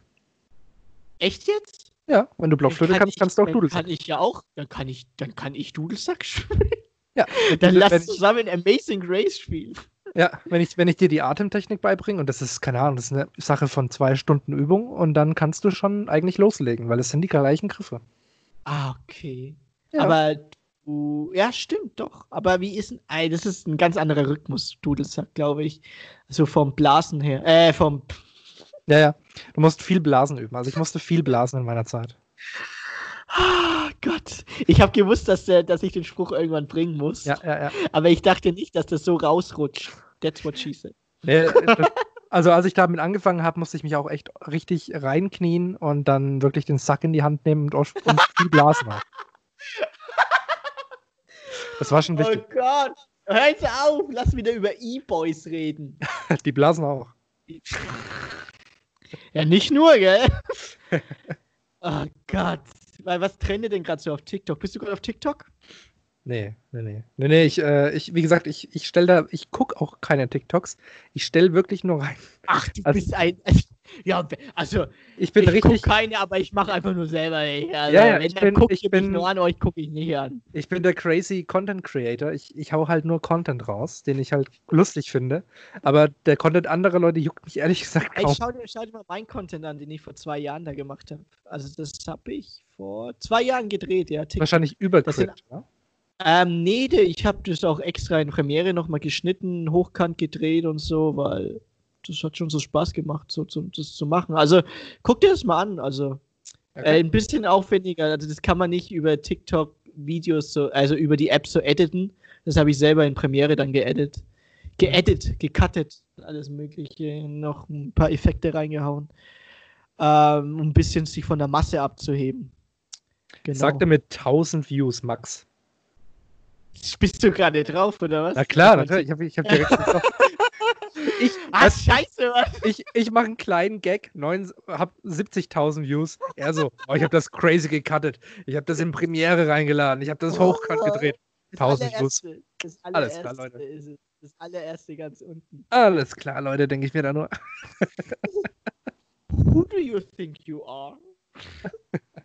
Echt jetzt? Ja, wenn du Blockflöte Dann kannst, ich, kannst du auch Dudelsack. Kann ich ja auch, dann kann ich, dann kann ich Dudelsack spielen. *laughs* Ja, Dann lass ich, zusammen Amazing Grace spielen. ja wenn, ich, wenn ich dir die Atemtechnik beibringe, und das ist, keine Ahnung, das ist eine Sache von zwei Stunden Übung, und dann kannst du schon eigentlich loslegen, weil es sind die gleichen Griffe. Ah, okay. Ja. Aber ja, stimmt doch. Aber wie ist ein, das ist ein ganz anderer Rhythmus, Dudelsack, glaube ich. Also vom Blasen her, äh, vom, Ja, ja. Du musst viel Blasen üben. Also ich musste viel blasen in meiner Zeit. ah, Gott. Ich habe gewusst, dass, der, dass ich den Spruch irgendwann bringen muss. Ja, ja, ja. Aber ich dachte nicht, dass das so rausrutscht. That's what she said. Nee, das, also als ich damit angefangen habe, musste ich mich auch echt richtig reinknien und dann wirklich den Sack in die Hand nehmen und, und viel blasen. *laughs* Das war schon Oh wichtig. Gott. Hör jetzt auf, lass wieder über E-Boys reden. *laughs* Die blasen auch. *laughs* Ja, nicht nur, gell? *laughs* oh Gott. Weil was trendet denn gerade so auf TikTok? Bist du gerade auf TikTok? Nee, nee, nee. Nee, nee, ich, äh, ich wie gesagt, ich, ich stelle da, ich gucke auch keine TikToks. Ich stelle wirklich nur rein. Ach, du Also- bist ein. Ja, also, Ich bin ich richtig, keine, aber ich mache einfach nur selber. Ey. Also, Ja, ja, wenn ich dann bin- gucke ich bin- mich nur an, euch gucke ich nicht an. ich bin der crazy Content Creator. Ich, ich hau halt nur Content raus, den ich halt lustig finde. Aber der Content anderer Leute juckt mich ehrlich gesagt Ey, kaum. schau, dir, schau dir mal meinen Content an, den ich vor zwei Jahren da gemacht habe. Also, das habe ich vor zwei Jahren gedreht, ja. TikTok. Wahrscheinlich übercrit, ne? Ähm, nee, ich habe das auch extra in Premiere nochmal geschnitten, hochkant gedreht und so, weil das hat schon so Spaß gemacht, so zu, das zu machen. Also guck dir das mal an. Also äh, Okay. ein bisschen aufwendiger. Also das kann man nicht über TikTok Videos so, also über die App so editen. Das habe ich selber in Premiere dann geedit. Geedit, gecuttet, alles Mögliche, noch ein paar Effekte reingehauen, ähm, um ein bisschen sich von der Masse abzuheben. Genau. Sagte mit 1000 Views, Max. Bist du gerade drauf, oder was? Na klar, natürlich. Ich habe ich hab direkt *laughs* gedacht, ich, *laughs* Ah, was, scheiße, ich, ich mache einen kleinen Gag, neun, hab 70.000 Views. Er so, oh, ich habe das crazy gecuttet. Ich habe das in Premiere reingeladen. Ich habe das hochkant gedreht. Das 1000 Views. Das Alles klar, Leute. Das allererste ganz unten. Alles klar, Leute, denke ich mir da nur. *laughs* Who do you think you are? *laughs*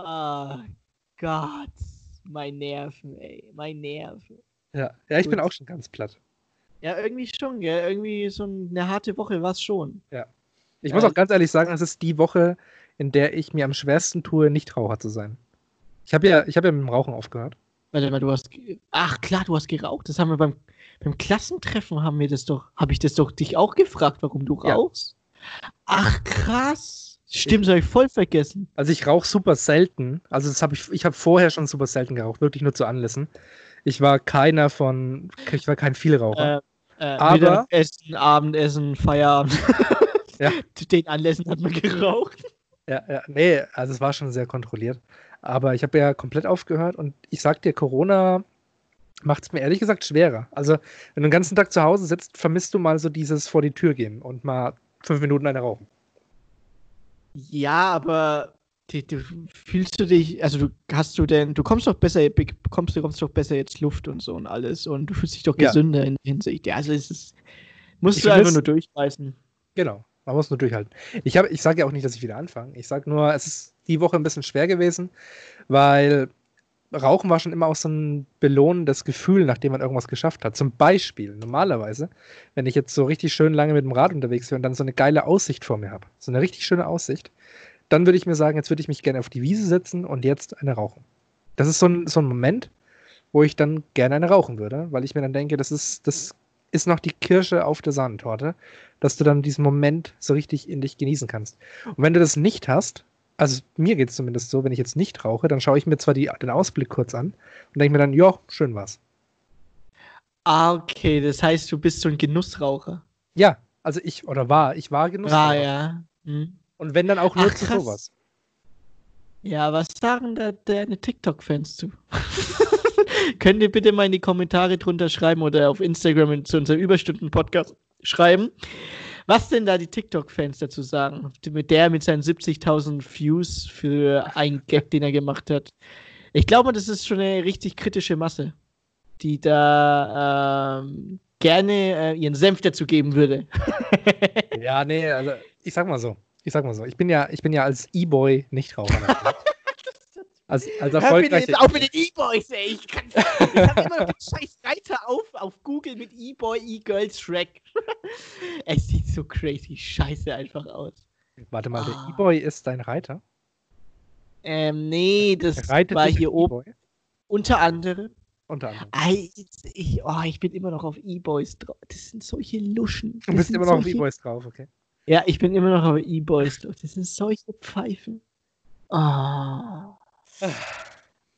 Ah, Gott. Mein Nerven, ey. Mein Nerven. Ja, ja ich bin Gut. auch schon ganz platt. Ja, irgendwie schon, gell? Irgendwie so eine harte Woche war es schon. Ich Ja, muss auch ich- ganz ehrlich sagen, es ist die Woche, in der ich mir am schwersten tue, Nichtraucher zu sein. Ich habe ja, ich hab ja mit dem Rauchen aufgehört. Warte mal, du hast. Ach klar, du hast geraucht. Das haben wir beim, beim Klassentreffen haben wir das doch. Habe ich das doch dich auch gefragt, warum du Ja. rauchst? Ach krass. Stimmt, das habe ich voll vergessen. Also ich rauche super selten. Also das habe ich, ich habe vorher schon super selten geraucht, wirklich nur zu Anlässen. Ich war keiner von, ich war kein Vielraucher. Äh, äh, Aber- Mittagessen, Abendessen, Feierabend. *laughs* Ja. *laughs* Den Anlässen hat man geraucht. Ja, ja, nee, also es war schon sehr kontrolliert. Aber ich habe ja komplett aufgehört und ich sag dir, Corona macht es mir ehrlich gesagt schwerer. Also, wenn du den ganzen Tag zu Hause sitzt, vermisst du mal so dieses vor die Tür gehen und mal fünf Minuten eine rauchen. Ja, aber Die, du, fühlst du dich, also du hast du denn, du kommst doch besser, bekommst du kommst doch besser jetzt Luft und so und alles und du fühlst dich doch Ja. gesünder in Hinsicht. Ja, also es ist, musst Ich du einfach nur durchbeißen. Genau. Man muss nur durchhalten. Ich, hab- ich sage ja auch nicht, dass ich wieder anfange. Ich sage nur, es ist die Woche ein bisschen schwer gewesen, weil Rauchen war schon immer auch so ein belohnendes Gefühl, nachdem man irgendwas geschafft hat. Zum Beispiel, normalerweise, wenn ich jetzt so richtig schön lange mit dem Rad unterwegs bin und dann so eine geile Aussicht vor mir habe, so eine richtig schöne Aussicht, dann würde ich mir sagen, jetzt würde ich mich gerne auf die Wiese setzen und jetzt eine rauchen. Das ist so ein, so ein Moment, wo ich dann gerne eine rauchen würde, weil ich mir dann denke, das ist, das ist noch die Kirsche auf der Sahnetorte, dass du dann diesen Moment so richtig in dich genießen kannst. Und wenn du das nicht hast, also mir geht es zumindest so, wenn ich jetzt nicht rauche, dann schaue ich mir zwar die, den Ausblick kurz an und denke mir dann, ja, schön war's. Ah, okay, das heißt, du bist so ein Genussraucher. Ja, also ich, oder war, ich war Genuss. Ah, ja. Hm. Und wenn dann auch nur Ach, zu krass. sowas. Ja, was sagen da deine TikTok-Fans zu? *laughs* Könnt ihr bitte mal in die Kommentare drunter schreiben oder auf Instagram in, zu unserem Überstunden-Podcast schreiben, was denn da die TikTok-Fans dazu sagen? Mit der mit seinen 70.000 Views für einen Gag, den er gemacht hat. Ich glaube, das ist schon eine richtig kritische Masse, die da ähm, gerne äh, ihren Senf dazu geben würde. *laughs* Ja, nee, also ich sag mal so. Ich sag mal so. Ich bin ja, ich bin ja als E-Boy Nichtraucher. *laughs* als, als Hör erfolgreicher jetzt auf mit den E-Boys, ey. Ich kann, ich hab immer noch den *laughs* scheiß Reiter auf, auf Google mit E-Boy, E-Girl, Shrek. *laughs* es sieht so crazy scheiße einfach aus. Warte mal, der Ah. E-Boy ist dein Reiter? Ähm, nee, das Reitet war hier oben. Unter anderem. Unter anderem. Ei, ich, oh, ich bin immer noch auf E-Boys drauf. Das sind solche Luschen. Du Das bist sind immer noch auf E-Boys drauf, okay. Ja, ich bin immer noch auf E-Boys. Das sind solche Pfeifen. Ah.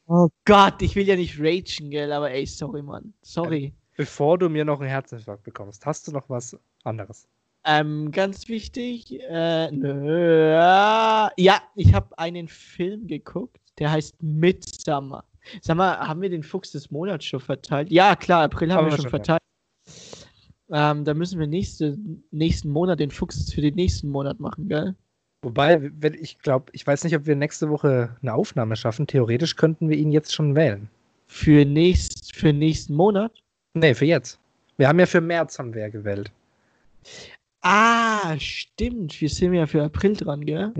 Oh Gott, ich will ja nicht ragen, gell, aber ey, sorry, Mann. Sorry. Bevor du mir noch einen Herzinfarkt bekommst, hast du noch was anderes? Ähm, ganz wichtig, äh, nö, ja, ich habe einen Film geguckt, der heißt Midsummer. Sag mal, haben wir den Fuchs des Monats schon verteilt? Ja, klar, April haben Haben wir wir schon schon, verteilt. Ähm, da müssen wir nächste, nächsten Monat den Fuchs für den nächsten Monat machen, gell? Wobei, wenn ich glaube, ich weiß nicht, ob wir nächste Woche eine Aufnahme schaffen. Theoretisch könnten wir ihn jetzt schon wählen. Für, nächst, für nächsten Monat? Nee, für jetzt. Wir haben ja für März haben wir ja gewählt. Ah, stimmt. Wir sind ja für April dran, gell?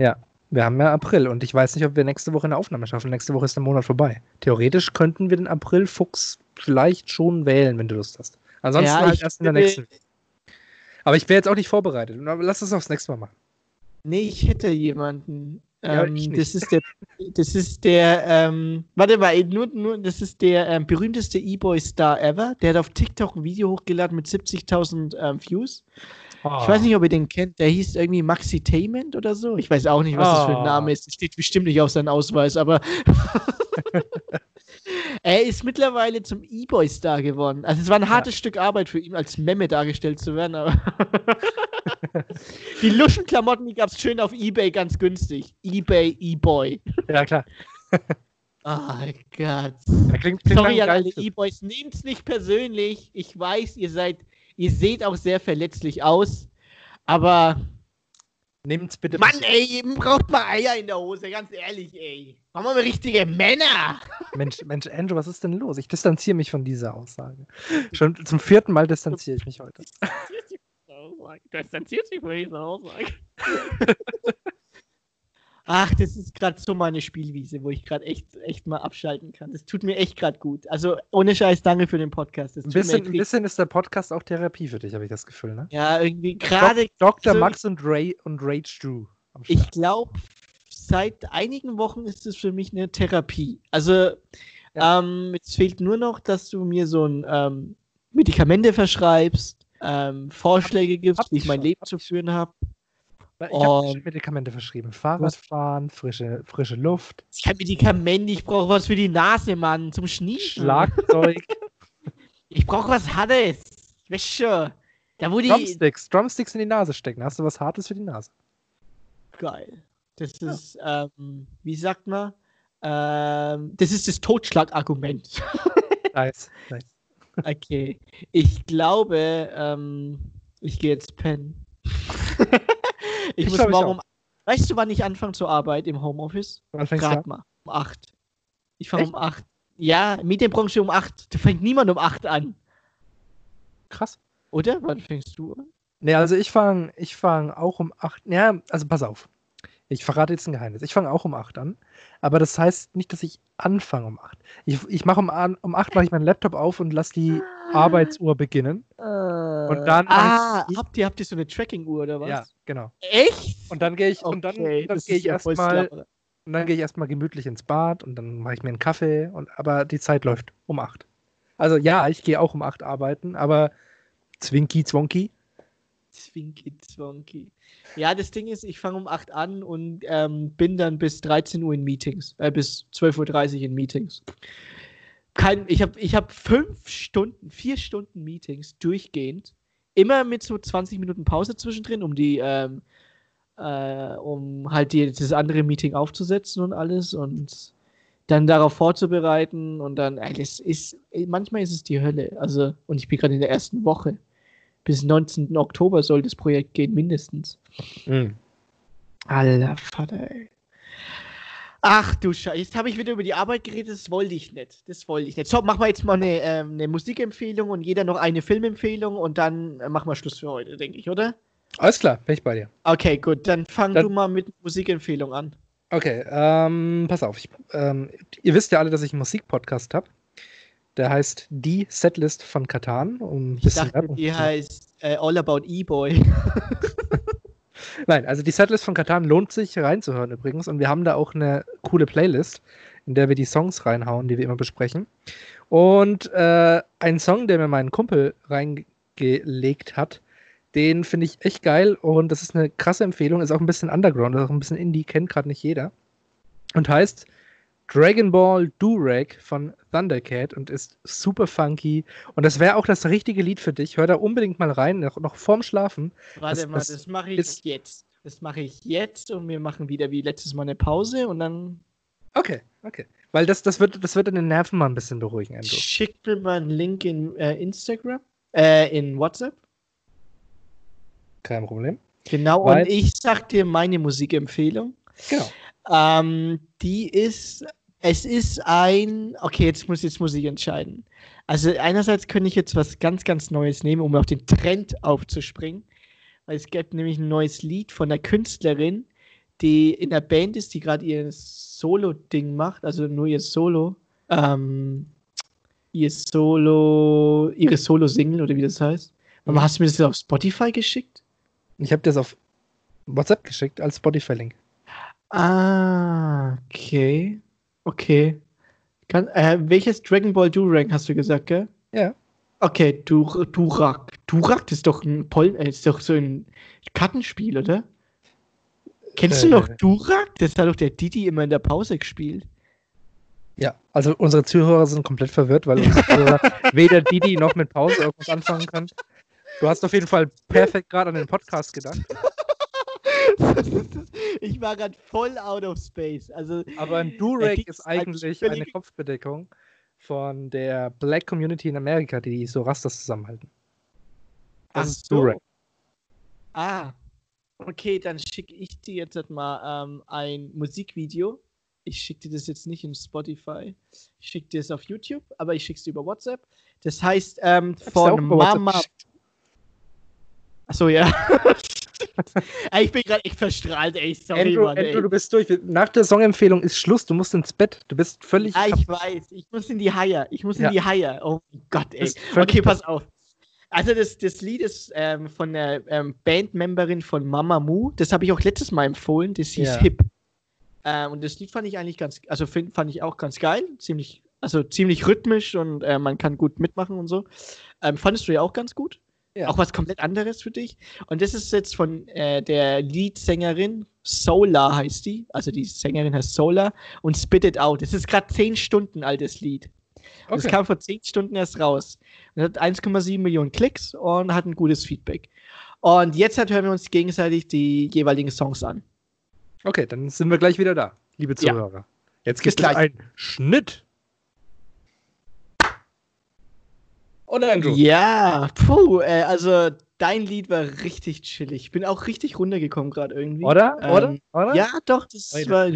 Wir haben ja April und ich weiß nicht, ob wir nächste Woche eine Aufnahme schaffen. Nächste Woche ist der Monat vorbei. Theoretisch könnten wir den April-Fuchs vielleicht schon wählen, wenn du Lust hast. Ansonsten Ja, halt ich erst in der nächsten. Aber ich wäre jetzt auch nicht vorbereitet. Lass das aufs nächste Mal machen. Nee, ich hätte jemanden. Ja, Ähm, ich das ist der, das ist der, ähm, warte mal, nur, nur, das ist der ähm, berühmteste E-Boy-Star ever. Der hat auf TikTok ein Video hochgeladen mit 70.000 ähm, Views. Ich Ah. weiß nicht, ob ihr den kennt. Der hieß irgendwie Maxitainment oder so. Ich weiß auch nicht, was das für ein Ah. Name ist. Das steht bestimmt nicht auf seinem Ausweis, aber *laughs* *laughs* er ist mittlerweile zum E-Boy-Star geworden. Also es war ein hartes Stück Arbeit für ihn, als Memme dargestellt zu werden, aber *laughs* die Luschenklamotten, die gab es schön auf Ebay ganz günstig. Ebay E-Boy. Ja, klar. *laughs* Oh Gott. Ja, klingt, klingt Sorry an alle. E-Boys, nehmt's nicht persönlich. Ich weiß, ihr seid, ihr seht auch sehr verletzlich aus, aber Nehmt's bitte. Mann, ey, eben braucht mal Eier in der Hose, ganz ehrlich, ey. Machen wir mal richtige Männer. *laughs* Mensch, Mensch, Andrew, was ist denn los? Ich distanziere mich von dieser Aussage. Schon zum vierten Mal distanziere ich mich heute. *laughs* Du distanzierst dich von dieser Aussage. *laughs* Ach, das ist gerade so meine Spielwiese, wo ich gerade echt, echt mal abschalten kann. Das tut mir echt gerade gut. Also ohne Scheiß, danke für den Podcast. Ein bisschen, ein bisschen ist der Podcast auch Therapie für dich, habe ich das Gefühl, ne? Ja, irgendwie gerade. Dr. so- Max und Ray und Rage Drew. Ich glaube, seit einigen Wochen ist es für mich eine Therapie. Also, Ja. ähm, es fehlt nur noch, dass du mir so ein ähm, Medikamente verschreibst, ähm, Vorschläge gibst, hab wie ich mein schon, Leben hab zu führen habe. Ich habe und- Medikamente verschrieben. Fahrradfahren, frische, frische Luft, Ich kein Medikament, ich brauche was für die Nase, Mann, zum Schniefen. Schlagzeug, *laughs* Ich brauche was Hartes. Schon. Da wo die. Drumsticks. Drumsticks in die Nase stecken. Hast du was Hartes für die Nase? Geil. Das ist, ähm, wie sagt man? Ähm, das ist das Totschlagargument. *laughs* Nice. nice. Okay. Ich glaube, ähm, ich gehe jetzt pennen. Ich, Ich muss morgen um Weißt du, wann ich anfange zur Arbeit im Homeoffice? Wann du Gerade an? mal. Um 8. Ich fange um 8. Ja, Medienbranche um 8. Da fängt niemand um 8 an. Krass. Oder? Wann fängst du an? Nee, also ich fange ich fang auch um 8. Ja, also pass auf. Ich verrate jetzt ein Geheimnis. Ich fange auch um 8 an. Aber das heißt nicht, dass ich anfange um 8. Ich, ich mache um, um 8 mache ich meinen Laptop auf und lasse die Arbeitsuhr beginnen. Und dann Ah, ich- habt ihr, habt ihr so eine Tracking-Uhr oder was? Ja, genau. Echt? Und dann gehe ich, und dann, Okay, dann das gehe ich ja erstmal und dann gehe ich erstmal gemütlich ins Bad und dann mache ich mir einen Kaffee und aber die Zeit läuft um 8. Also ja, ich gehe auch um 8 arbeiten, aber Zwinky Zwonky. Zwinky Zwonky. Ja, das Ding ist, ich fange um 8 an und ähm, bin dann bis 13 Uhr in Meetings, äh, bis 12.30 Uhr in Meetings. Kein, ich habe ich hab fünf Stunden, vier Stunden Meetings durchgehend. Immer mit so 20 Minuten Pause zwischendrin, um die, ähm, äh, um halt die, das andere Meeting aufzusetzen und alles und dann darauf vorzubereiten und dann, ey, das ist, manchmal ist es die Hölle. Also, und ich bin gerade in der ersten Woche. Bis 19. Oktober soll das Projekt gehen, mindestens. Alter Vater, ey. Ach du Scheiße, jetzt habe ich wieder über die Arbeit geredet, das wollte ich nicht. Das wollte ich nicht. So, machen wir jetzt mal eine, ähm, eine Musikempfehlung und jeder noch eine Filmempfehlung und dann äh, machen wir Schluss für heute, denke ich, oder? Alles klar, bin ich bei dir. Okay, gut, dann fang Dann- du mal mit Musikempfehlung an. Okay, ähm, pass auf. Ich, ähm, ihr wisst ja alle, dass ich einen Musikpodcast habe. Der heißt Die Setlist von Katan. Um Ich dachte, die heißt äh, All About E-Boy. *laughs* Nein, also die Setlist von Katan lohnt sich reinzuhören übrigens. Und wir haben da auch eine coole Playlist, in der wir die Songs reinhauen, die wir immer besprechen. Und äh, ein Song, der mir mein Kumpel reingelegt hat, den finde ich echt geil. Und das ist eine krasse Empfehlung. Ist auch ein bisschen Underground, ist auch ein bisschen Indie, kennt gerade nicht jeder. Und heißt Dragon Ball Durag von Thundercat und ist super funky. Und das wäre auch das richtige Lied für dich. Hör da unbedingt mal rein, noch, noch vorm Schlafen. Warte Das- mal, das das, mache ich ist- jetzt. Das mache ich jetzt und wir machen wieder wie letztes Mal eine Pause und dann Okay, okay. Weil das, das, wird, das wird deine Nerven mal ein bisschen beruhigen, Andrew. schickt mir mal einen Link in äh, Instagram, äh, in WhatsApp. Kein Problem. Genau, Weil- und ich sag dir meine Musikempfehlung. Genau. Ähm, die ist, es ist ein, okay, jetzt muss, jetzt muss ich entscheiden. Also einerseits könnte ich jetzt was ganz, ganz Neues nehmen, um auf den Trend aufzuspringen. Weil es gibt nämlich ein neues Lied von einer Künstlerin, die in der Band ist, die gerade ihr Solo-Ding macht, also nur ihr Solo, ähm, ihr Solo, ihre Solo-Single oder wie das heißt. Aber hast du mir das auf Spotify geschickt? Ich habe das auf WhatsApp geschickt als Spotify-Link. Ah, okay. Okay. Kann, äh, welches Dragon Ball Durang hast du gesagt, gell? Ja. Okay, Dur Durak. Durak das ist doch ein Pol äh, ist doch so ein Kartenspiel, oder? Kennst du Äh. noch Durak? Das hat doch der Didi immer in der Pause gespielt. Ja, also unsere Zuhörer sind komplett verwirrt, weil *laughs* weder Didi noch mit Pause irgendwas anfangen können. Du hast auf jeden Fall perfekt gerade an den Podcast gedacht. Das *laughs* das- ich war gerade voll out of space. Also, Aber ein Äh, Durag die ist eigentlich eine Kopfbedeckung von der Black Community in Amerika, die so Rastas zusammenhalten. Das ach ist so. Durag. Ah, okay, dann schicke ich dir jetzt halt mal ähm, ein Musikvideo. Ich schicke dir das jetzt nicht in Spotify. Ich schicke dir es auf YouTube, aber ich schicke es dir über WhatsApp. Das heißt, ähm, von Mama. geschickt. Achso, ja. *laughs* Ich bin gerade echt verstrahlt, ey. Sorry, Andrew, Mann, ey. Andrew, du bist durch. Nach der Songempfehlung ist Schluss. Du musst ins Bett. Du bist völlig. Ah, ich weiß. Ich muss in die Haie. Ich muss Ja. in die Haie. Oh Gott, ey. Okay, pass auf. Also das, das Lied ist ähm, von der ähm, Bandmemberin von Mamamoo. Das habe ich auch letztes Mal empfohlen. Das hieß Ja. Hip. Äh, und das Lied fand ich eigentlich ganz, also find, fand ich auch ganz geil. Ziemlich, also ziemlich rhythmisch und äh, man kann gut mitmachen und so. Ähm, fandest du ja auch ganz gut. Ja. Auch was komplett anderes für dich. Und das ist jetzt von äh, der Leadsängerin, Solar heißt die. Also die Sängerin heißt Solar und Spit It Out. Das ist gerade 10 Stunden altes Lied. Das Okay. kam vor 10 Stunden erst raus. Und hat 1,7 Millionen Klicks und hat ein gutes Feedback. Und jetzt halt hören wir uns gegenseitig die jeweiligen Songs an. okay, dann sind wir gleich wieder da, liebe Ja. Zuhörer. Jetzt Bis gibt es gleich. einen Schnitt. Oder Andrew? Ja, puh, äh, also dein Lied war richtig chillig. Ich bin auch richtig runtergekommen gerade irgendwie. Oder? Ähm, Oder? Oder? Ja, doch, das war.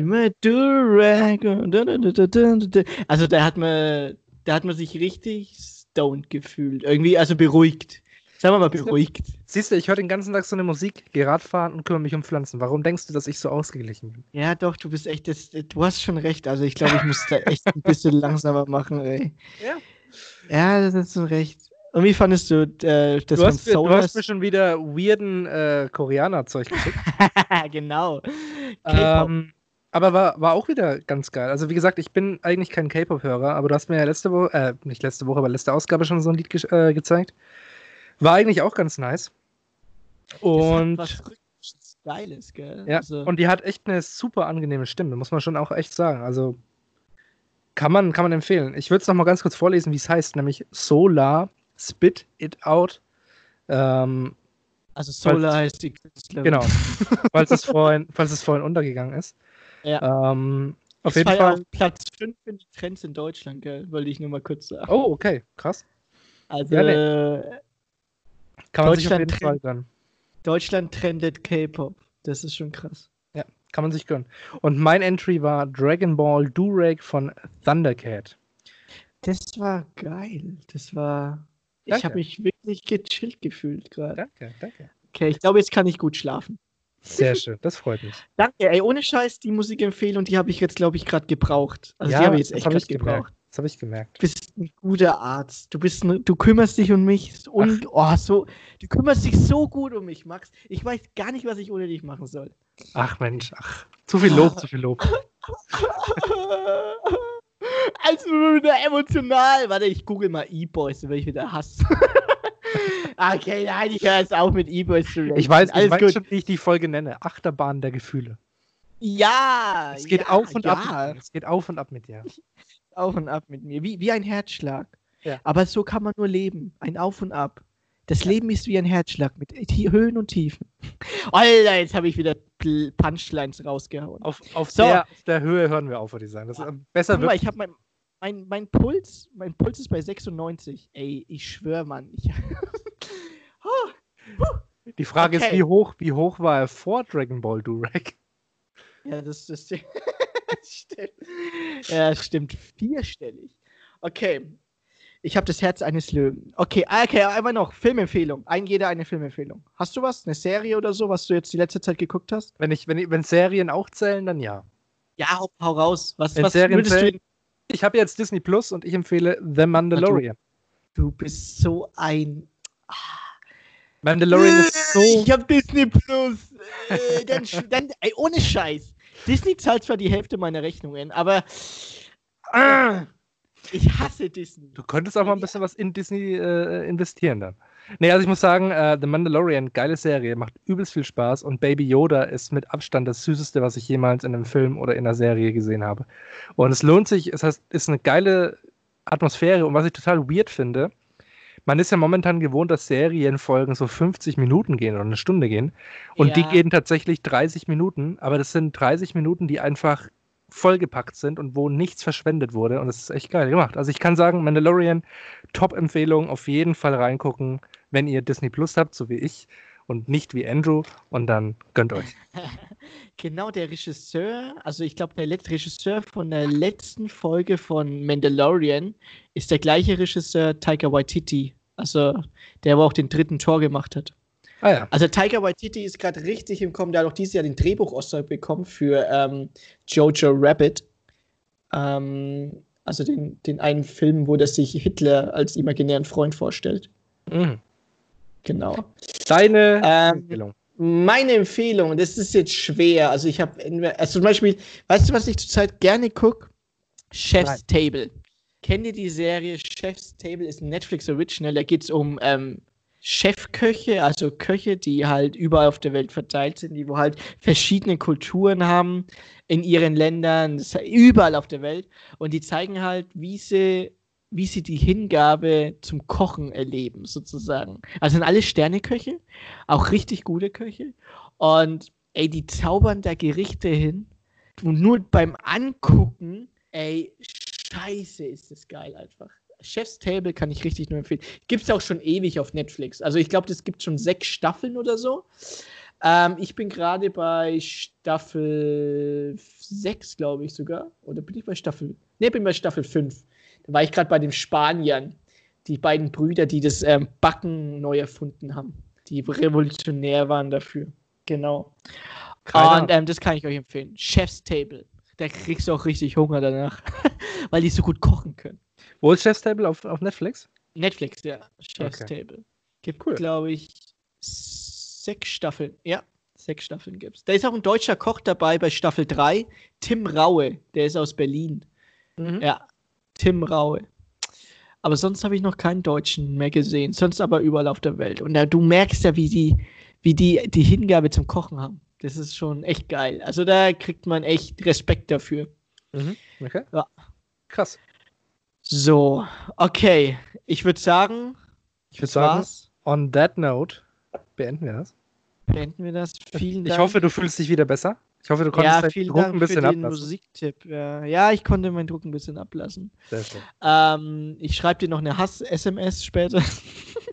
Also da hat man, da hat man sich richtig stoned gefühlt. Irgendwie, also beruhigt. Sagen wir mal beruhigt. Siehst du, ich höre den ganzen Tag so eine Musik, gehe Radfahren und kümmere mich um Pflanzen. Warum denkst du, dass ich so ausgeglichen bin? Ja, doch, du bist echt, das, du hast schon recht. Also ich glaube, ich muss da echt ein bisschen *laughs* langsamer machen, ey. Ja. Ja, das hast du recht. Und wie fandest du äh, das Du hast, mir, du hast mir schon wieder weirden äh, Koreaner-Zeug geschickt. *laughs* genau. K-Pop. ähm, aber war, war auch wieder ganz geil. Also wie gesagt, ich bin eigentlich kein K-Pop-Hörer, aber du hast mir ja letzte Woche, äh, nicht letzte Woche, aber letzte Ausgabe schon so ein Lied ge äh, gezeigt. War eigentlich auch ganz nice. Und Das hat was Geiles, gell? Ja, Also, und die hat echt eine super angenehme Stimme, muss man schon auch echt sagen. Also kann man, kann man empfehlen. Ich würde es nochmal ganz kurz vorlesen, wie es heißt, nämlich Solar Spit It Out. Ähm, also Solar heißt die Künstlerin. genau, *laughs* falls es, vorhin, falls es vorhin untergegangen ist. Ja. Ähm, auf Das jeden Fall. Ja Platz 5 in die Trends in Deutschland, gell? Wollte ich nur mal kurz sagen. Oh, okay, krass. also, ja, nee. Kann man sich auf Deutschland jeden Fall gönnen. Deutschland trendet K-Pop. Das ist schon krass. Kann man sich gönnen. Und mein Entry war Dragon Ball Durag von Thundercat. Das war geil. Das war. Ich Danke. habe mich wirklich gechillt gefühlt gerade. Danke, danke. Okay, ich glaube, jetzt kann ich gut schlafen. Sehr schön, das freut mich. Danke, ey, ohne Scheiß, die Musikempfehlung, die habe ich jetzt, glaube ich, gerade gebraucht. Also Ja, die habe ich jetzt echt hab ich gemerkt. Das habe ich gemerkt. Du bist ein guter Arzt. Du bist ein, du kümmerst dich um mich und oh, so, du kümmerst dich so gut um mich, Max. Ich weiß gar nicht, was ich ohne dich machen soll. Ach Mensch, ach. Zu viel Lob, zu viel Lob. *laughs* Also wieder emotional. Warte, ich google mal E-Boys, dann ich wieder hassen. *laughs* okay, nein, ich höre jetzt auf mit E-Boys zu reden. Ich weiß, Alles ich weiß gut. schon, wie ich die Folge nenne. Achterbahn der Gefühle. Ja. Es geht ja, auf und ja. ab. Es geht auf und ab mit dir. *laughs* Auf und ab mit mir. Wie, wie ein Herzschlag. Ja. Aber so kann man nur leben. Ein Auf und Ab. Das Leben ist wie ein Herzschlag mit Höhen und Tiefen. *laughs* Alter, jetzt habe ich wieder Punchlines rausgehauen. Auf, auf, So. der, auf der Höhe hören wir auf, würde ich sagen. Das ist, ähm, besser Guck mal, wird. ich habe mein, mein, mein Puls, mein Puls ist bei 96. Ey, ich schwöre, Mann. Ich, *laughs* Die Frage ist, okay. wie hoch, wie hoch war er vor Dragon Ball Durag? ja, das, das *laughs* *laughs* stimmt. Ja, das stimmt. Vierstellig. Okay. Ich habe das Herz eines Löwen. Okay, ah, okay, einmal noch. Filmempfehlung. Ein jeder eine Filmempfehlung. Hast du was? Eine Serie oder so, was du jetzt die letzte Zeit geguckt hast? Wenn, ich, wenn, ich, wenn Serien auch zählen, dann ja. Ja, hau, hau raus. Was, Wenn was Serien würdest du zählen- Ich habe jetzt Disney Plus und ich empfehle The Mandalorian. Du bist so ein. Mandalorian ist so. Ich hab Disney Plus. Äh, dann, dann, ey, ohne Scheiß. Disney zahlt zwar die Hälfte meiner Rechnungen, aber. Ah, ich hasse Disney. Du könntest auch mal ein bisschen was in Disney äh, investieren dann. Nee, also ich muss sagen, äh, The Mandalorian, geile Serie, macht übelst viel Spaß und Baby Yoda ist mit Abstand das Süßeste, was ich jemals in einem Film oder in einer Serie gesehen habe. Und es lohnt sich, es heißt, ist eine geile Atmosphäre und was ich total weird finde, man ist ja momentan gewohnt, dass Serienfolgen so 50 Minuten gehen oder eine Stunde gehen. Und die Ja. gehen tatsächlich 30 Minuten, aber das sind 30 Minuten, die einfach vollgepackt sind und wo nichts verschwendet wurde. Und das ist echt geil gemacht. Also ich kann sagen, Mandalorian, Top-Empfehlung, auf jeden Fall reingucken, wenn ihr Disney Plus habt, so wie ich, und nicht wie Andrew. Und dann gönnt euch. *laughs* Genau, der Regisseur, also ich glaube, der letzte Regisseur von der letzten Folge von Mandalorian ist der gleiche Regisseur Taika Waititi. Also, der aber auch den dritten Tor gemacht hat. Ah ja. Also Taika Waititi ist gerade richtig im Kommen. Der hat auch dieses Jahr den Drehbuch-Oscar bekommen für ähm, Jojo Rabbit. Ähm, also den, den einen Film, wo der sich Hitler als imaginären Freund vorstellt. Mhm. Genau. Deine Ähm, Empfehlung. Meine Empfehlung, das ist jetzt schwer. Also ich habe, also zum Beispiel, weißt du, was ich zurzeit gerne gucke? Chef's Table. Kennt ihr die Serie Chef's Table? Ist ein Netflix Original. Da geht es um ähm, Chefköche, also Köche, die halt überall auf der Welt verteilt sind, die wo halt verschiedene Kulturen haben in ihren Ländern, überall auf der Welt. Und die zeigen halt, wie sie, wie sie die Hingabe zum Kochen erleben, sozusagen. Also sind alle Sterneköche, auch richtig gute Köche. Und ey, die zaubern da Gerichte hin. Und nur beim Angucken, ey, scheiße, ist das geil einfach. Chef's Table kann ich richtig nur empfehlen. Gibt es auch schon ewig auf Netflix. Also ich glaube, das gibt schon sechs Staffeln oder so. Ähm, ich bin gerade bei Staffel 6, glaube ich sogar. Oder bin ich bei Staffel? Ne, bin bei Staffel 5. Da war ich gerade bei den Spaniern. Die beiden Brüder, die das ähm, Backen neu erfunden haben. Die revolutionär waren dafür. Genau. Keiner- Und ähm, das kann ich euch empfehlen. Chef's Table. Da kriegst du auch richtig Hunger danach. *laughs* Weil die so gut kochen können. Wo ist Chef's Table auf, auf Netflix? Netflix, ja. Chef's Okay. Table. Gibt, Cool. glaube ich, sechs Staffeln. Ja, sechs Staffeln gibt's. Da ist auch ein deutscher Koch dabei bei Staffel 3. Tim Raue. Der ist aus Berlin. Mhm. Ja, Tim Raue. Aber sonst habe ich noch keinen Deutschen mehr gesehen. Sonst aber überall auf der Welt. Und da, du merkst ja, wie die, wie die die Hingabe zum Kochen haben. Das ist schon echt geil. Also da kriegt man echt Respekt dafür. Mhm. Okay. Ja. Krass. So, okay. Ich würde sagen, Ich würde sagen, war's. on that note beenden wir das. Beenden wir das. Vielen Ich Dank. hoffe, du fühlst dich wieder besser. Ich hoffe, du konntest ja, deinen Druck Dank ein für bisschen den ablassen. Musiktipp. Ja. ja, ich konnte meinen Druck ein bisschen ablassen. Sehr schön. Ähm, ich schreibe dir noch eine Hass-SMS später.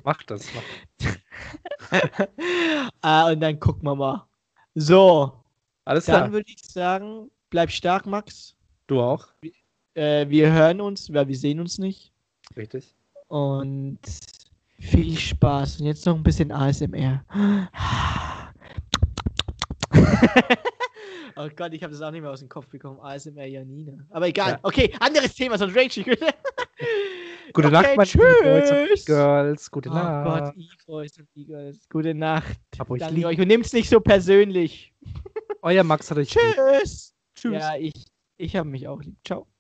Mach das. Mach. *laughs* ah, und dann gucken wir mal. So, Alles dann klar. würde ich sagen, bleib stark, Max. Du auch. Äh, wir hören uns, weil wir sehen uns nicht. Richtig. Und viel Spaß. Und jetzt noch ein bisschen ASMR. *gasps* *laughs* oh Gott, ich habe das auch nicht mehr aus dem Kopf bekommen. ASMR Janina. Aber egal. Ja. Okay, anderes Thema, sonst rage ich. Gute Okay, Nacht, meine tschüss. E-Girls. Gute Oh Nacht. Gott, E-Boys und E-Girls. Gute Nacht. Hab euch Danke lieb. euch und nehmt's nicht so persönlich. Euer Max hat euch lieb. Tschüss. Tschüss. Ja, ich, ich habe mich auch lieb. Ciao.